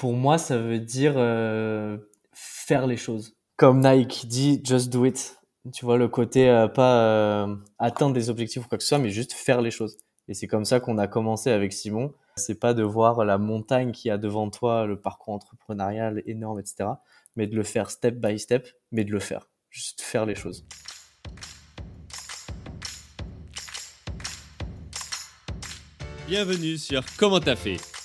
Pour moi, ça veut dire euh, faire les choses. Comme Nike dit, just do it. Tu vois, le côté euh, pas euh, atteindre des objectifs ou quoi que ce soit, mais juste faire les choses. Et c'est comme ça qu'on a commencé avec Simon. C'est pas de voir la montagne qui a devant toi, le parcours entrepreneurial énorme, etc. Mais de le faire step by step, mais de le faire. Juste faire les choses. Bienvenue sur Comment t'as fait,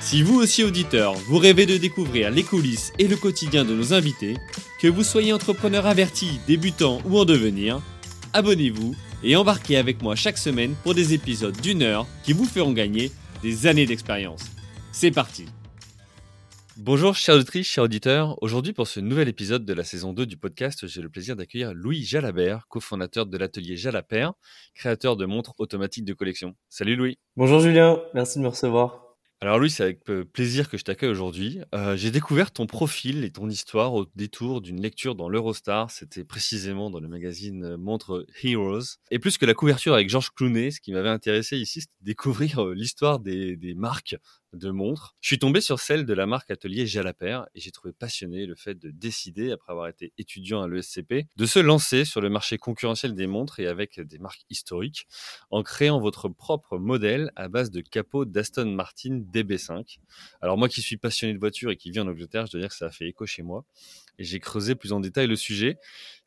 Si vous aussi auditeur, vous rêvez de découvrir les coulisses et le quotidien de nos invités, que vous soyez entrepreneur averti, débutant ou en devenir, abonnez-vous et embarquez avec moi chaque semaine pour des épisodes d'une heure qui vous feront gagner des années d'expérience. C'est parti Bonjour chers auditrices, chers auditeurs. Aujourd'hui pour ce nouvel épisode de la saison 2 du podcast, j'ai le plaisir d'accueillir Louis Jalabert, cofondateur de l'atelier Jalapert, créateur de montres automatiques de collection. Salut Louis Bonjour Julien, merci de me recevoir. Alors Louis, c'est avec plaisir que je t'accueille aujourd'hui. Euh, j'ai découvert ton profil et ton histoire au détour d'une lecture dans l'Eurostar. C'était précisément dans le magazine Montre Heroes. Et plus que la couverture avec Georges Clooney, ce qui m'avait intéressé ici, c'était découvrir l'histoire des marques de montres. Je suis tombé sur celle de la marque Atelier Jalapert et j'ai trouvé passionné le fait de décider, après avoir été étudiant à l'ESCP, de se lancer sur le marché concurrentiel des montres et avec des marques historiques en créant votre propre modèle à base de capot d'Aston Martin DB5. Alors moi qui suis passionné de voitures et qui vis en Angleterre, je dois dire que ça a fait écho chez moi et j'ai creusé plus en détail le sujet.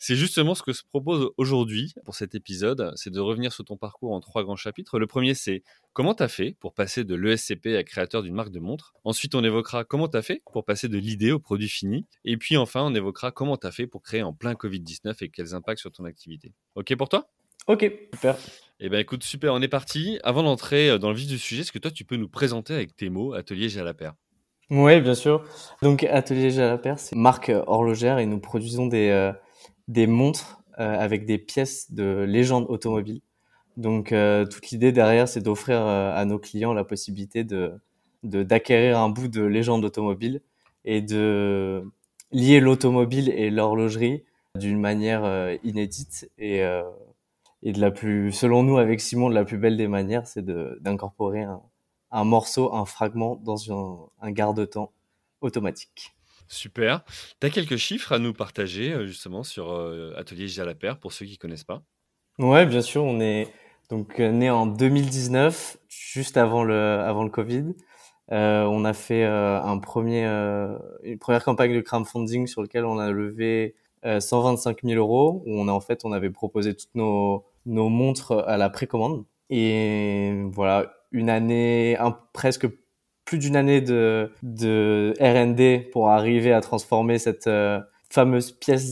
C'est justement ce que se propose aujourd'hui pour cet épisode, c'est de revenir sur ton parcours en trois grands chapitres. Le premier, c'est comment tu as fait pour passer de l'ESCP à créateur d'une marque de montre. Ensuite, on évoquera comment tu as fait pour passer de l'idée au produit fini? Et puis enfin, on évoquera comment tu as fait pour créer en plein Covid-19 et quels impacts sur ton activité. OK pour toi? Ok, super. Eh bien écoute, super, on est parti. Avant d'entrer dans le vif du sujet, est-ce que toi, tu peux nous présenter avec tes mots Atelier Jalapert oui, bien sûr. Donc, Atelier Jalapert, c'est marque horlogère et nous produisons des, euh, des montres euh, avec des pièces de légende automobile. Donc, euh, toute l'idée derrière, c'est d'offrir à nos clients la possibilité de d'acquérir un bout de légende automobile et de lier l'automobile et l'horlogerie d'une manière inédite et, de la plus, selon nous, avec Simon, de la plus belle des manières, c'est d'incorporer un morceau, un fragment dans un, garde-temps automatique. Super. Tu as quelques chiffres à nous partager euh, justement sur euh, Atelier Jalapert pour ceux qui ne connaissent pas? Ouais, bien sûr. On est donc euh, né en 2019, juste avant le, avant le Covid. on a fait un premier, une première campagne de crowdfunding sur laquelle on a levé 125 000 euros, où on a en fait, on avait proposé toutes nos, nos montres à la précommande. Et voilà, une année, presque plus d'une année de, R&D pour arriver à transformer cette euh, fameuse pièce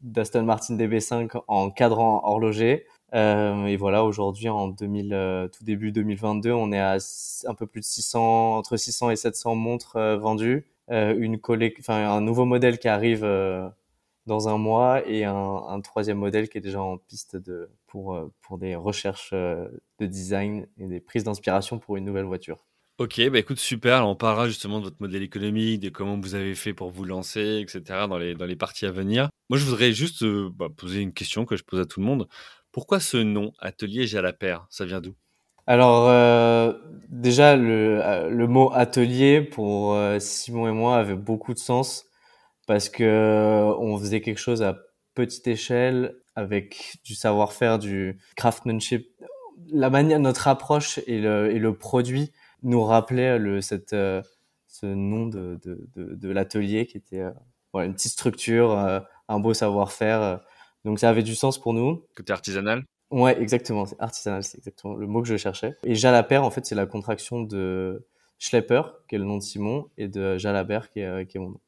d'Aston Martin DB5 en cadran horloger. Euh, et voilà, aujourd'hui, en 2000, euh, tout début 2022, on est à un peu plus de 600, entre 600 et 700 montres vendues. une un nouveau modèle qui arrive dans un mois et un, troisième modèle qui est déjà en piste pour, pour des recherches de design et des prises d'inspiration pour une nouvelle voiture. Ok, bah écoute, super. On parlera justement de votre modèle économique, de comment vous avez fait pour vous lancer, etc. dans les, dans les parties à venir. Moi, je voudrais juste euh, bah, poser une question que je pose à tout le monde. Pourquoi ce nom, Atelier Jalapert Ça vient d'où? Alors euh, déjà le, le, mot atelier pour Simon et moi avait beaucoup de sens parce que euh, on faisait quelque chose à petite échelle avec du savoir-faire, du craftsmanship. La manière, notre approche et le, et le produit nous rappelait le, cette, euh, ce nom de, de, de, de l'atelier qui était euh, voilà, une petite structure, un beau savoir-faire. donc ça avait du sens pour nous. Côté artisanal Ouais, exactement. C'est artisanal, c'est exactement le mot que je cherchais. Et Jalapert, en fait, c'est la contraction de Schlepper, qui est le nom de Simon, et de Jalabert, qui est, qui est mon nom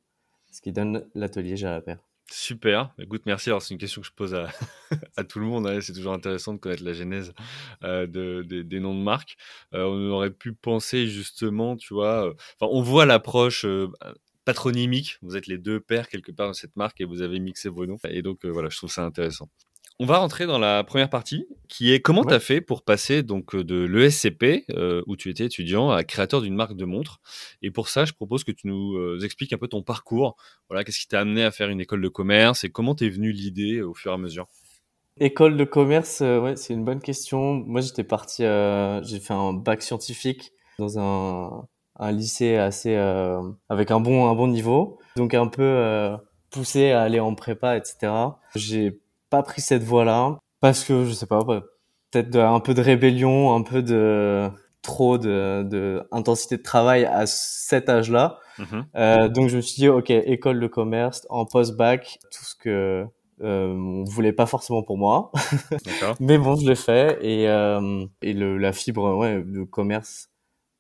ce qui donne l'atelier Jalapert. Super, écoute, merci. Alors, c'est une question que je pose à, tout le monde. Hein. C'est toujours intéressant de connaître la genèse euh, de, des noms de marques. Euh, on aurait pu penser justement, tu vois, euh, on voit l'approche patronymique. Vous êtes les deux pères quelque part de cette marque et vous avez mixé vos noms. Et donc voilà, je trouve ça intéressant. On va rentrer dans la première partie, qui est comment tu as fait pour passer donc de l'ESCP, où tu étais étudiant, à créateur d'une marque de montres. Et pour ça, je propose que tu nous expliques un peu ton parcours. Voilà, qu'est-ce qui t'a amené à faire une école de commerce et comment t'es venu l'idée au fur et à mesure? École de commerce, ouais, c'est une bonne question. Moi, j'étais parti, j'ai fait un bac scientifique dans un, un lycée assez euh, avec un bon un bon niveau, donc un peu euh, poussé à aller en prépa, etc. J'ai pas pris cette voie-là parce que je sais pas, peut-être un peu de rébellion, un peu de trop de, de intensité de travail à cet âge-là. Mhm. Euh, donc je me suis dit ok école de commerce en post-bac, tout ce que euh, on voulait pas forcément pour moi, mais bon je l'ai fait et euh, et le, la fibre ouais de commerce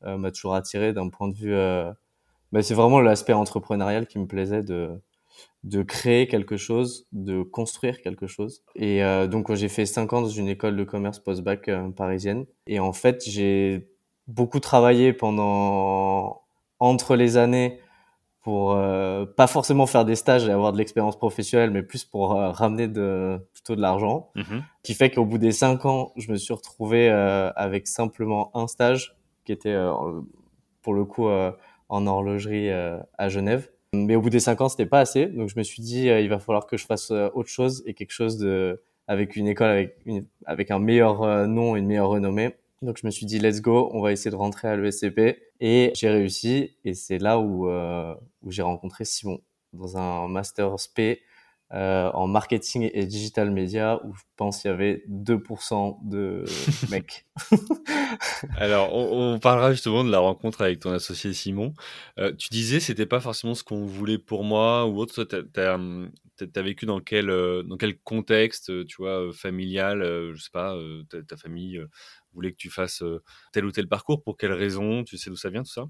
euh, m'a toujours attiré d'un point de vue. Euh, bah, c'est vraiment l'aspect entrepreneurial qui me plaisait de de créer quelque chose, de construire quelque chose. Et euh, donc j'ai fait cinq ans dans une école de commerce post-bac parisienne. Et en fait, j'ai beaucoup travaillé pendant entre les années pour pas forcément faire des stages et avoir de l'expérience professionnelle, mais plus pour ramener de, plutôt de l'argent. Mmh qui fait qu'au bout des cinq ans, je me suis retrouvé avec simplement un stage qui était euh, pour le coup euh, en horlogerie euh, à Genève. Mais au bout des cinq ans, c'était pas assez. Donc je me suis dit, il va falloir que je fasse autre chose et quelque chose de avec une école avec une, avec un meilleur nom, une meilleure renommée. Donc je me suis dit let's go, on va essayer de rentrer à l'ESCP et j'ai réussi et c'est là où où j'ai rencontré Simon dans un master SP euh, en marketing et digital media où je pense qu'il y avait 2% de mecs. Alors, on, parlera justement de la rencontre avec ton associé Simon. Euh, tu disais c'était pas forcément ce qu'on voulait pour moi ou autre. Toi, t'as as, vécu dans quel euh, dans quel contexte, tu vois, familial, je sais pas, ta, famille voulait que tu fasses tel ou tel parcours? Pour quelle raison? Tu sais d'où ça vient tout ça?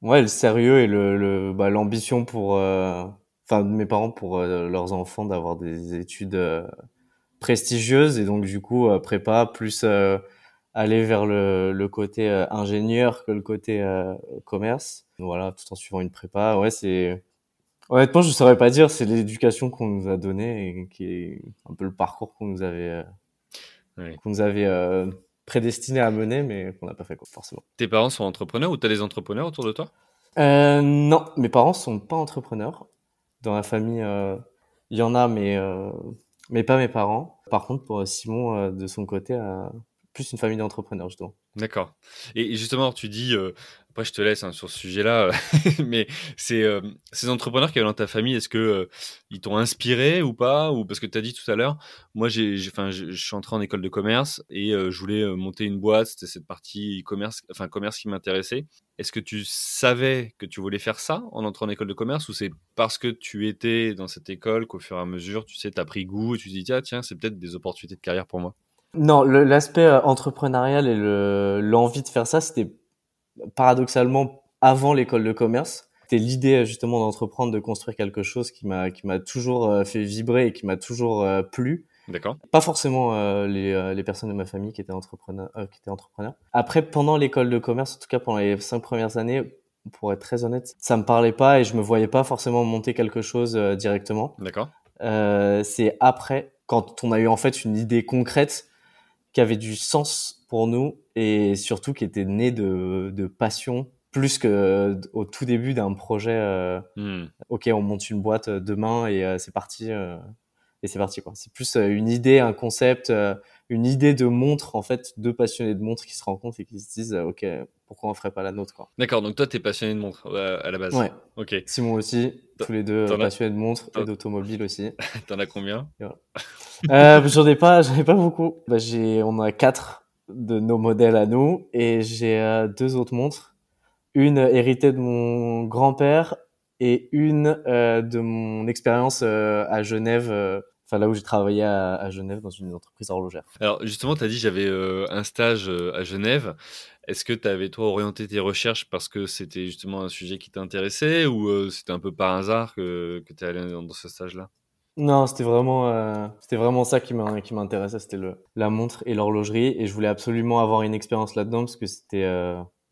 Ouais, le sérieux et le bah, l'ambition pour enfin mes parents pour euh, leurs enfants d'avoir des études euh, prestigieuses et donc du coup euh, prépa plus aller vers le, le côté ingénieur que le côté commerce. Voilà tout en suivant une prépa. Ouais c'est honnêtement je saurais pas dire. C'est l'éducation qu'on nous a donnée et qui est un peu le parcours qu'on nous avait qu'on nous avait prédestiné à mener mais qu'on n'a pas fait quoi, forcément. Tes parents sont entrepreneurs ou tu as des entrepreneurs autour de toi? Euh, non. Mes parents sont pas entrepreneurs dans la famille, euh, il y en a, mais euh, mais pas mes parents. Par contre, pour Simon, euh, de son côté, plus une famille d'entrepreneurs, justement. D'accord. Et justement, tu dis, après je te laisse hein, sur ce sujet-là, mais c'est ces entrepreneurs qui avaient dans ta famille, est-ce que ils t'ont inspiré ou pas? Ou parce que tu as dit tout à l'heure, moi j'ai, je suis entré en école de commerce et je voulais monter une boîte. C'était cette partie e-commerce, enfin commerce qui m'intéressait. Est-ce que tu savais que tu voulais faire ça en entrant en école de commerce ou c'est parce que tu étais dans cette école qu'au fur et à mesure, tu sais, tu as pris goût et tu te dis, tiens, tiens c'est peut-être des opportunités de carrière pour moi? Non, l'aspect euh, entrepreneurial et l'envie de faire ça, c'était paradoxalement avant l'école de commerce. C'était l'idée justement d'entreprendre, de construire quelque chose qui m'a qui m'a toujours euh, fait vibrer et qui m'a toujours euh, plu. D'accord. Pas forcément euh, les, euh, les, personnes de ma famille qui étaient entrepreneurs. Euh, qui étaient entrepreneurs. Après, pendant l'école de commerce, en tout cas pendant les cinq premières années, pour être très honnête, ça me parlait pas et je me voyais pas forcément monter quelque chose directement. D'accord. c'est après, quand on a eu en fait une idée concrète qui avait du sens pour nous et surtout qui était née de, de passion plus que au tout début d'un projet. Hmm. Ok, on monte une boîte demain et c'est parti et c'est parti quoi. C'est plus euh, une idée, un concept, euh, une idée de montre en fait, deux passionnés de montre qui se rencontrent et qui se disent euh, ok pourquoi on ferait pas la nôtre quoi. D'accord, donc toi t'es passionné de montre à la base. Ouais. Ok. Simon aussi, tous les deux passionnés de montre et d'automobile aussi. T'en as combien? Euh, J'en ai pas, j'en ai pas beaucoup. Bah, j'ai, on a quatre de nos modèles à nous et j'ai deux autres montres. Une héritée de mon grand-père et une euh, de mon expérience euh, à Genève, euh, enfin là où j'ai travaillé à, à, Genève dans une entreprise horlogère. Alors justement, tu as dit j'avais un stage à Genève. Est-ce que tu avais toi orienté tes recherches parce que c'était justement un sujet qui t'intéressait ou c'était un peu par hasard que, que tu es allé dans ce stage-là? Non, c'était vraiment, c'était vraiment ça qui m'intéressait, c'était la montre et l'horlogerie, et je voulais absolument avoir une expérience là-dedans parce que c'était,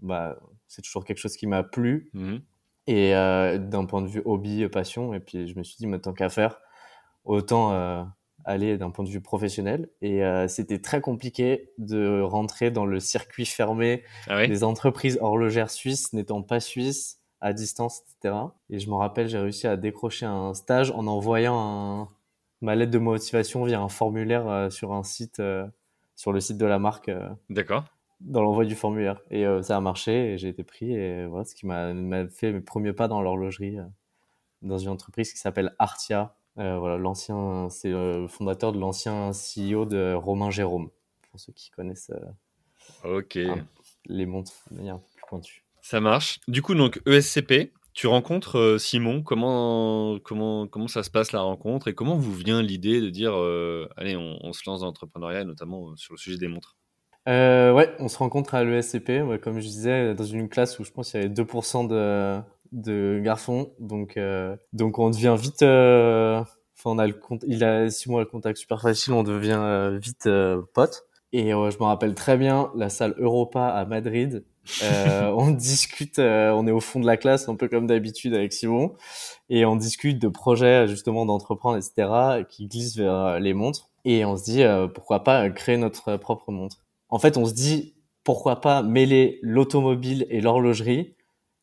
bah, c'est toujours quelque chose qui m'a plu. Mmh et euh, d'un point de vue hobby, passion. Et puis je me suis dit, mais tant qu'à faire, autant euh, aller d'un point de vue professionnel. Et euh, c'était très compliqué de rentrer dans le circuit fermé Ah des entreprises horlogères suisses n'étant pas suisses à distance, etc. Et je me rappelle, j'ai réussi à décrocher un stage en envoyant un, ma lettre de motivation via un formulaire euh, sur un site, euh, sur le site de la marque, euh, D'accord. dans l'envoi du formulaire. Et ça a marché et j'ai été pris. Et voilà, ce qui m'a fait mes premiers pas dans l'horlogerie, dans une entreprise qui s'appelle Artia. Euh, voilà, l'ancien, c'est euh, le fondateur de l'ancien CEO de Romain Jérôme, pour ceux qui connaissent euh, les montres de manière plus pointue. Ça marche. Du coup, donc ESCP, tu rencontres euh, Simon. Comment, comment, comment ça se passe la rencontre? Et comment vous vient l'idée de dire euh, allez, on, on se lance dans l'entrepreneuriat, notamment euh, sur le sujet des montres? Euh, ouais, on se rencontre à l'ESCP, ouais, comme je disais, dans une classe où je pense qu'il y avait 2% de, de garçons. Donc, euh, donc on devient vite. euh, Enfin, on a le compte, il a six mois le contact super facile, on devient euh, vite euh, pote. Et euh, je me rappelle très bien la salle Europa à Madrid. Euh, on discute, euh, on est au fond de la classe, un peu comme d'habitude avec Simon, et on discute de projets justement d'entreprendre, etc., qui glissent vers euh, les montres. Et on se dit euh, pourquoi pas créer notre propre montre. En fait, on se dit pourquoi pas mêler l'automobile et l'horlogerie,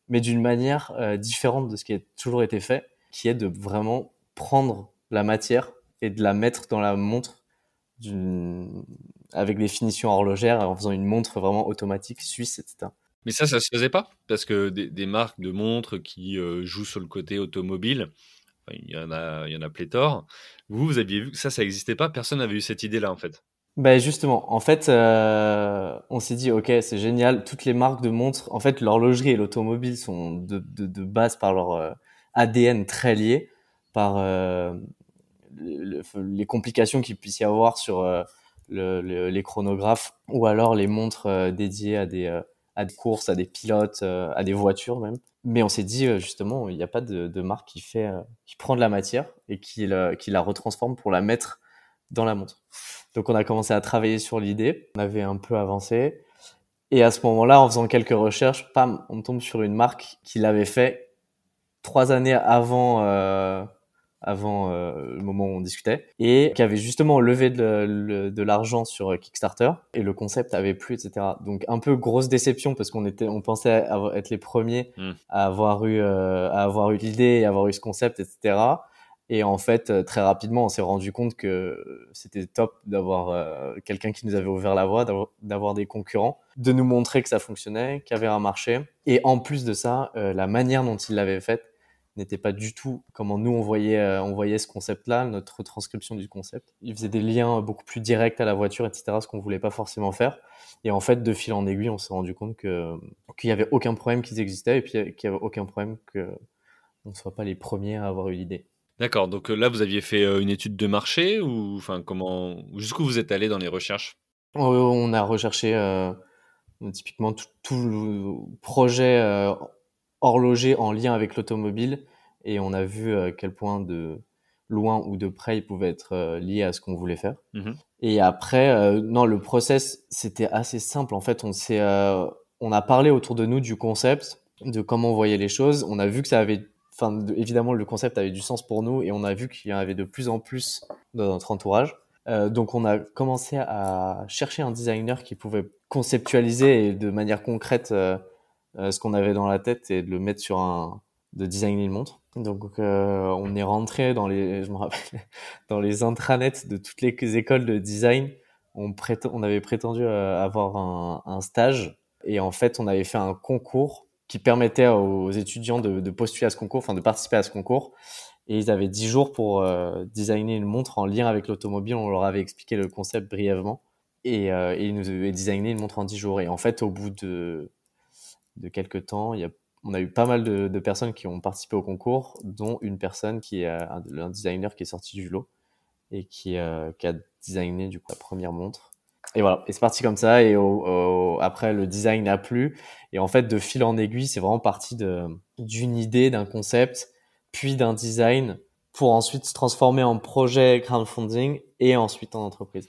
mais d'une manière euh, différente de ce qui a toujours été fait, qui est de vraiment prendre la matière et de la mettre dans la montre avec des finitions horlogères en faisant une montre vraiment automatique suisse, etc. Mais ça, ça se faisait pas parce que des, marques de montres qui euh, jouent sur le côté automobile, il y en a, il y en a pléthore. Vous, vous aviez vu que ça, ça n'existait pas. Personne n'avait eu cette idée-là, en fait. Ben justement, en fait, euh, on s'est dit, ok, c'est génial. Toutes les marques de montres, en fait, l'horlogerie et l'automobile sont de, de, base par leur euh, ADN très liés, par euh, le- le- les complications qu'il puisse y avoir sur le- le- les chronographes ou alors les montres dédiées à des, à des courses, à des pilotes, à des voitures même. Mais on s'est dit, justement, il n'y a pas de, marque qui fait, qui prend de la matière et qui, qui la retransforme pour la mettre dans la montre. Donc on a commencé à travailler sur l'idée, on avait un peu avancé. Et à ce moment-là, en faisant quelques recherches, pam, on tombe sur une marque qui l'avait fait trois années avant, euh, avant euh, le moment où on discutait, et qui avait justement levé de, l'argent sur Kickstarter, et le concept avait plu, etc. Donc un peu grosse déception parce qu'on était, on pensait être les premiers Mm. à avoir eu, euh, à avoir eu l'idée et avoir eu ce concept, etc. Et en fait, euh, très rapidement, on s'est rendu compte que c'était top d'avoir euh, quelqu'un qui nous avait ouvert la voie, d'avoir- des concurrents, de nous montrer que ça fonctionnait, qu'il y avait un marché. Et en plus de ça, euh, la manière dont il l'avait faite n'était pas du tout comment nous on voyait, euh, on voyait ce concept-là, notre transcription du concept. Il faisait des liens beaucoup plus directs à la voiture, etc., ce qu'on voulait pas forcément faire. Et en fait, de fil en aiguille, on s'est rendu compte qu'il y avait aucun problème qu'ils existaient et puis qu'il y avait aucun problème que on ne soit pas les premiers à avoir eu l'idée. D'accord. Donc euh, là, vous aviez fait euh, une étude de marché ou enfin comment jusqu'où vous êtes allé dans les recherches? Euh, On a recherché euh, typiquement tout, tout le projet horloger en lien avec l'automobile et on a vu à quel point de loin ou de près il pouvait être lié à ce qu'on voulait faire. Mhm. Et après, non, le process c'était assez simple. En fait, on s'est, on a parlé autour de nous du concept, de comment on voyait les choses. On a vu que ça avait, enfin, de- évidemment, le concept avait du sens pour nous et on a vu qu'il y en avait de plus en plus dans notre entourage. Euh, donc on a commencé à chercher un designer qui pouvait conceptualiser de manière concrète euh, euh, ce qu'on avait dans la tête et de le mettre sur un de designer une montre. Donc on est rentré dans les je me rappelle dans les intranets de toutes les écoles de design. On prétend, on avait prétendu avoir un stage et en fait on avait fait un concours qui permettait aux étudiants de, postuler à ce concours, enfin de participer à ce concours et ils avaient 10 jours pour euh, designer une montre en lien avec l'automobile. On leur avait expliqué le concept brièvement. Et, euh, ils nous avaient designé une montre en 10 jours. Et en fait, au bout de, de quelques temps, on a eu pas mal de, personnes qui ont participé au concours, dont une personne qui est un, un designer qui est sorti du lot et qui, euh, qui a designé du coup la première montre. Et voilà, et c'est parti comme ça. Et au, au, après, le design a plu. Et en fait, de fil en aiguille, c'est vraiment parti d'une idée, d'un concept puis d'un design pour ensuite se transformer en projet crowdfunding et ensuite en entreprise.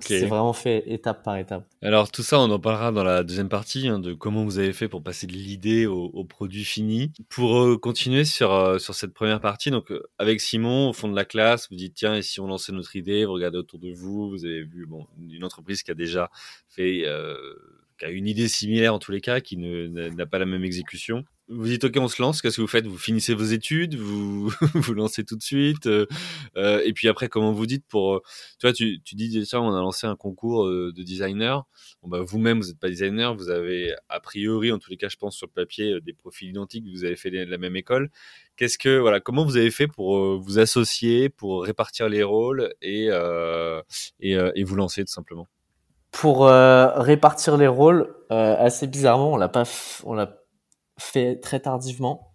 C'est vraiment fait étape par étape. Alors tout ça, on en parlera dans la deuxième partie hein, de comment vous avez fait pour passer de l'idée au, produit fini. Pour euh, continuer sur euh, sur cette première partie, donc euh, avec Simon au fond de la classe, vous dites tiens et si on lançait notre idée, vous regardez autour de vous, vous avez vu bon une entreprise qui a déjà fait qui a une idée similaire en tous les cas, qui n'a pas la même exécution vous dites ok on se lance, qu'est-ce que vous faites? Vous finissez vos études, vous vous lancez tout de suite, euh, euh, et puis après comment vous dites pour, euh, tu vois tu, tu dis déjà on a lancé un concours de designer, bon, bah, vous-même vous n'êtes pas designer, vous avez a priori en tous les cas je pense sur le papier des profils identiques, vous avez fait la même école, qu'est-ce que voilà comment vous avez fait pour vous associer, pour répartir les rôles et et, et vous lancer tout simplement? Pour répartir les rôles, assez bizarrement on l'a pas on l'a fait très tardivement.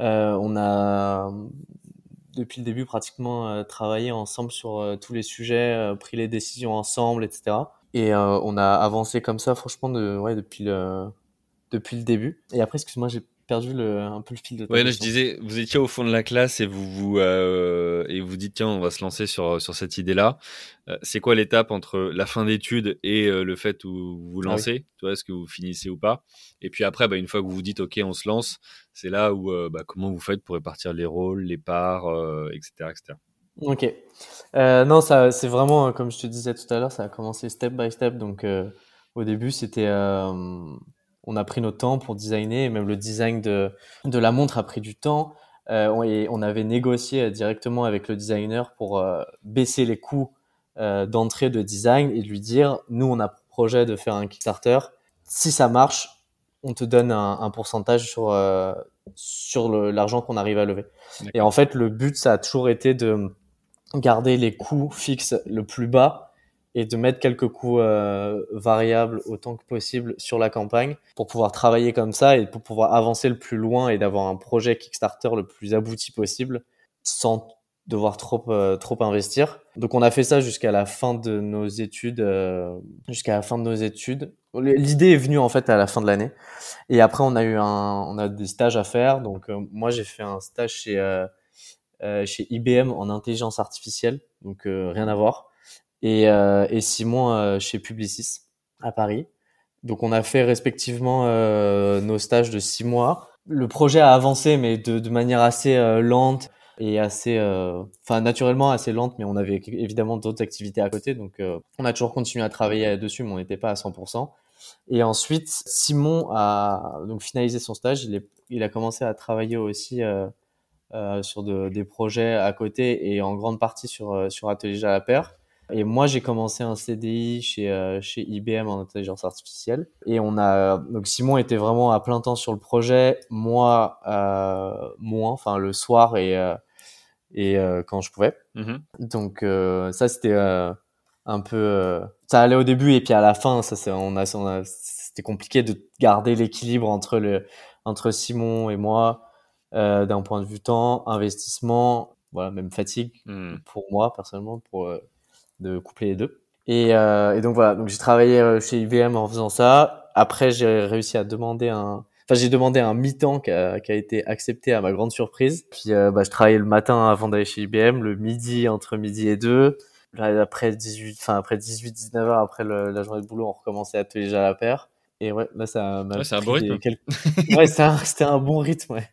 Euh, on a depuis le début pratiquement euh, travaillé ensemble sur euh, tous les sujets, pris les décisions ensemble, etc. Et on a avancé comme ça, franchement, de, ouais, depuis le depuis le début. Et après, excuse-moi, j'ai perdu le, un peu le fil de ta je disais, vous étiez au fond de la classe et vous vous euh, et vous dites tiens, on va se lancer sur sur cette idée-là. Euh, c'est quoi l'étape entre la fin d'études et euh, le fait où vous vous ah lancez? Tu vois, est-ce que vous finissez ou pas? Et puis après, bah, une fois que vous vous dites ok, on se lance, c'est là où bah, comment vous faites pour répartir les rôles, les parts, etc., etc. Ok. non, ça, c'est vraiment comme je te disais tout à l'heure, ça a commencé step by step. Donc au début, c'était on a pris notre temps pour designer, et même le design de, de la montre a pris du temps. Euh, et on avait négocié directement avec le designer pour euh, baisser les coûts euh, d'entrée de design et lui dire, nous, on a projet de faire un Kickstarter. Si ça marche, on te donne un, pourcentage sur, sur l'argent qu'on arrive à lever. Et en fait, le but, ça a toujours été de garder les coûts fixes le plus bas et de mettre quelques coûts euh, variables autant que possible sur la campagne pour pouvoir travailler comme ça et pour pouvoir avancer le plus loin et d'avoir un projet Kickstarter le plus abouti possible sans devoir trop euh, trop investir. Donc on a fait ça jusqu'à la fin de nos études euh, jusqu'à la fin de nos études. L'idée est venue en fait à la fin de l'année et après on a eu on a des stages à faire. Donc moi j'ai fait un stage chez chez IBM en intelligence artificielle, donc rien à voir et, euh, et Simon euh, chez Publicis à Paris. Donc on a fait respectivement euh, nos stages de six mois. Le projet a avancé, mais de, de manière assez lente et assez, enfin naturellement assez lente, mais on avait évidemment d'autres activités à côté, donc on a toujours continué à travailler dessus, mais on n'était pas à 100%. Et ensuite, Simon a donc finalisé son stage. Il, est, il a commencé à travailler aussi euh, euh, sur de, des projets à côté et en grande partie sur sur Atelier Jalapère. Et moi, j'ai commencé un CDI chez, euh, chez IBM en intelligence artificielle. Et on a, donc Simon était vraiment à plein temps sur le projet, moi, euh, moins, enfin le soir et, euh, et euh, quand je pouvais. Mm-hmm. Donc ça, c'était un peu, ça allait au début et puis à la fin, ça, c'est, on a, on a c'était compliqué de garder l'équilibre entre le, entre Simon et moi, d'un point de vue temps, investissement, voilà, même fatigue mm. pour moi personnellement, pour de coupler les deux. Et, euh, et donc voilà, donc j'ai travaillé euh, chez IBM en faisant ça. Après, j'ai réussi à demander un, enfin j'ai demandé un mi-temps qui a, qui a, été accepté à ma grande surprise. Puis euh, bah, je travaillais le matin avant d'aller chez IBM, le midi entre midi et deux. après 18, enfin après 18, 19 heures après la journée de boulot, on recommençait à atelier à la paire. Et ouais, là, ça m'a. Ouais, c'est un bon rythme. ouais, c'était un, bon rythme, ouais.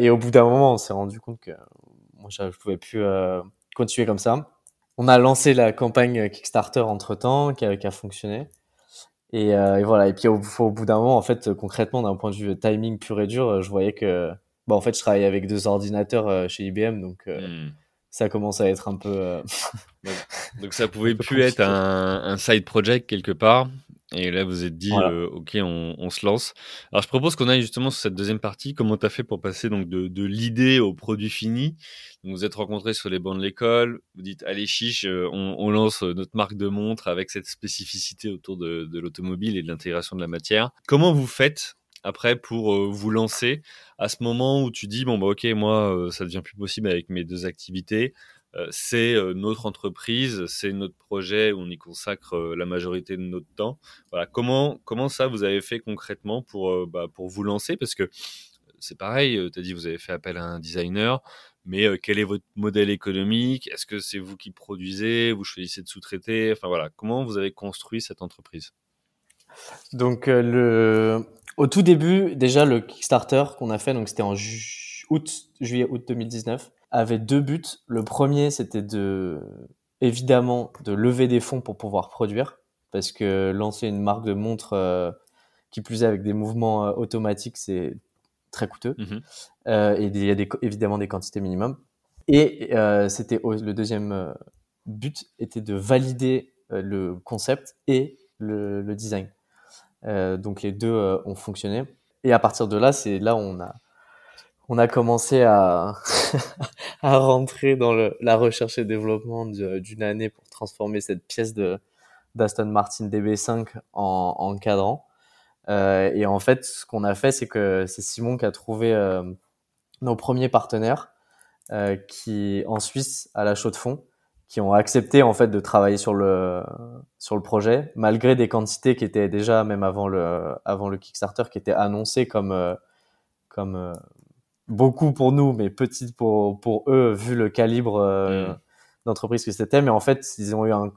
Et au bout d'un moment, on s'est rendu compte que moi, je, je pouvais plus euh, continuer comme ça on a lancé la campagne Kickstarter entre temps, qui a, qui a fonctionné. Et, euh, et, voilà. Et puis au, au bout d'un moment, en fait, concrètement, d'un point de vue timing pur et dur, je voyais que, bah, en fait, je travaillais avec deux ordinateurs euh, chez IBM, donc euh, hmm. ça commence à être un peu. Euh, donc, ça pouvait plus être un, un, side project quelque part. Et là, vous êtes dit, euh, ok, on, on, se lance. Alors, je propose qu'on aille justement sur cette deuxième partie. Comment tu as fait pour passer donc de, de l'idée au produit fini? Donc, Vous êtes rencontrés sur les bancs de l'école. Vous dites, allez chiche, euh, on, on, lance notre marque de montre avec cette spécificité autour de, de l'automobile et de l'intégration de la matière. Comment vous faites après pour euh, vous lancer? À ce moment où tu dis bon bah ok moi ça devient plus possible avec mes deux activités euh, c'est euh, notre entreprise, c'est notre projet où on y consacre euh, la majorité de notre temps. Voilà, comment comment ça vous avez fait concrètement pour bah, pour vous lancer? Parce que c'est pareil, tu dit vous avez fait appel à un designer, mais quel est votre modèle économique? Est-ce que c'est vous qui produisez? Vous choisissez de sous-traiter? Enfin voilà, comment vous avez construit cette entreprise? Donc le, au tout début, déjà le Kickstarter qu'on a fait, donc c'était en août, juillet, août 2019, avait deux buts. Le premier, c'était de évidemment de lever des fonds pour pouvoir produire, parce que lancer une marque de montre qui plus est avec des mouvements automatiques, c'est très coûteux. Mmh euh, et il y a des, évidemment des quantités minimum. Et euh, c'était le deuxième euh, but était de valider le concept et le, le design. donc les deux ont fonctionné. Et à partir de là, c'est là où on a on a commencé à, à rentrer dans la recherche et développement d'une année pour transformer cette pièce de d'Aston Martin DB5 en, en cadran. Euh, et en fait, ce qu'on a fait, c'est que c'est Simon qui a trouvé euh, nos premiers partenaires euh, qui en Suisse à la chaux de fond qui ont accepté en fait de travailler sur le sur le projet malgré des quantités qui étaient déjà même avant le avant le Kickstarter qui étaient annoncées comme comme beaucoup pour nous mais petites pour pour eux vu le calibre mmh. d'entreprise que c'était mais en fait ils ont eu un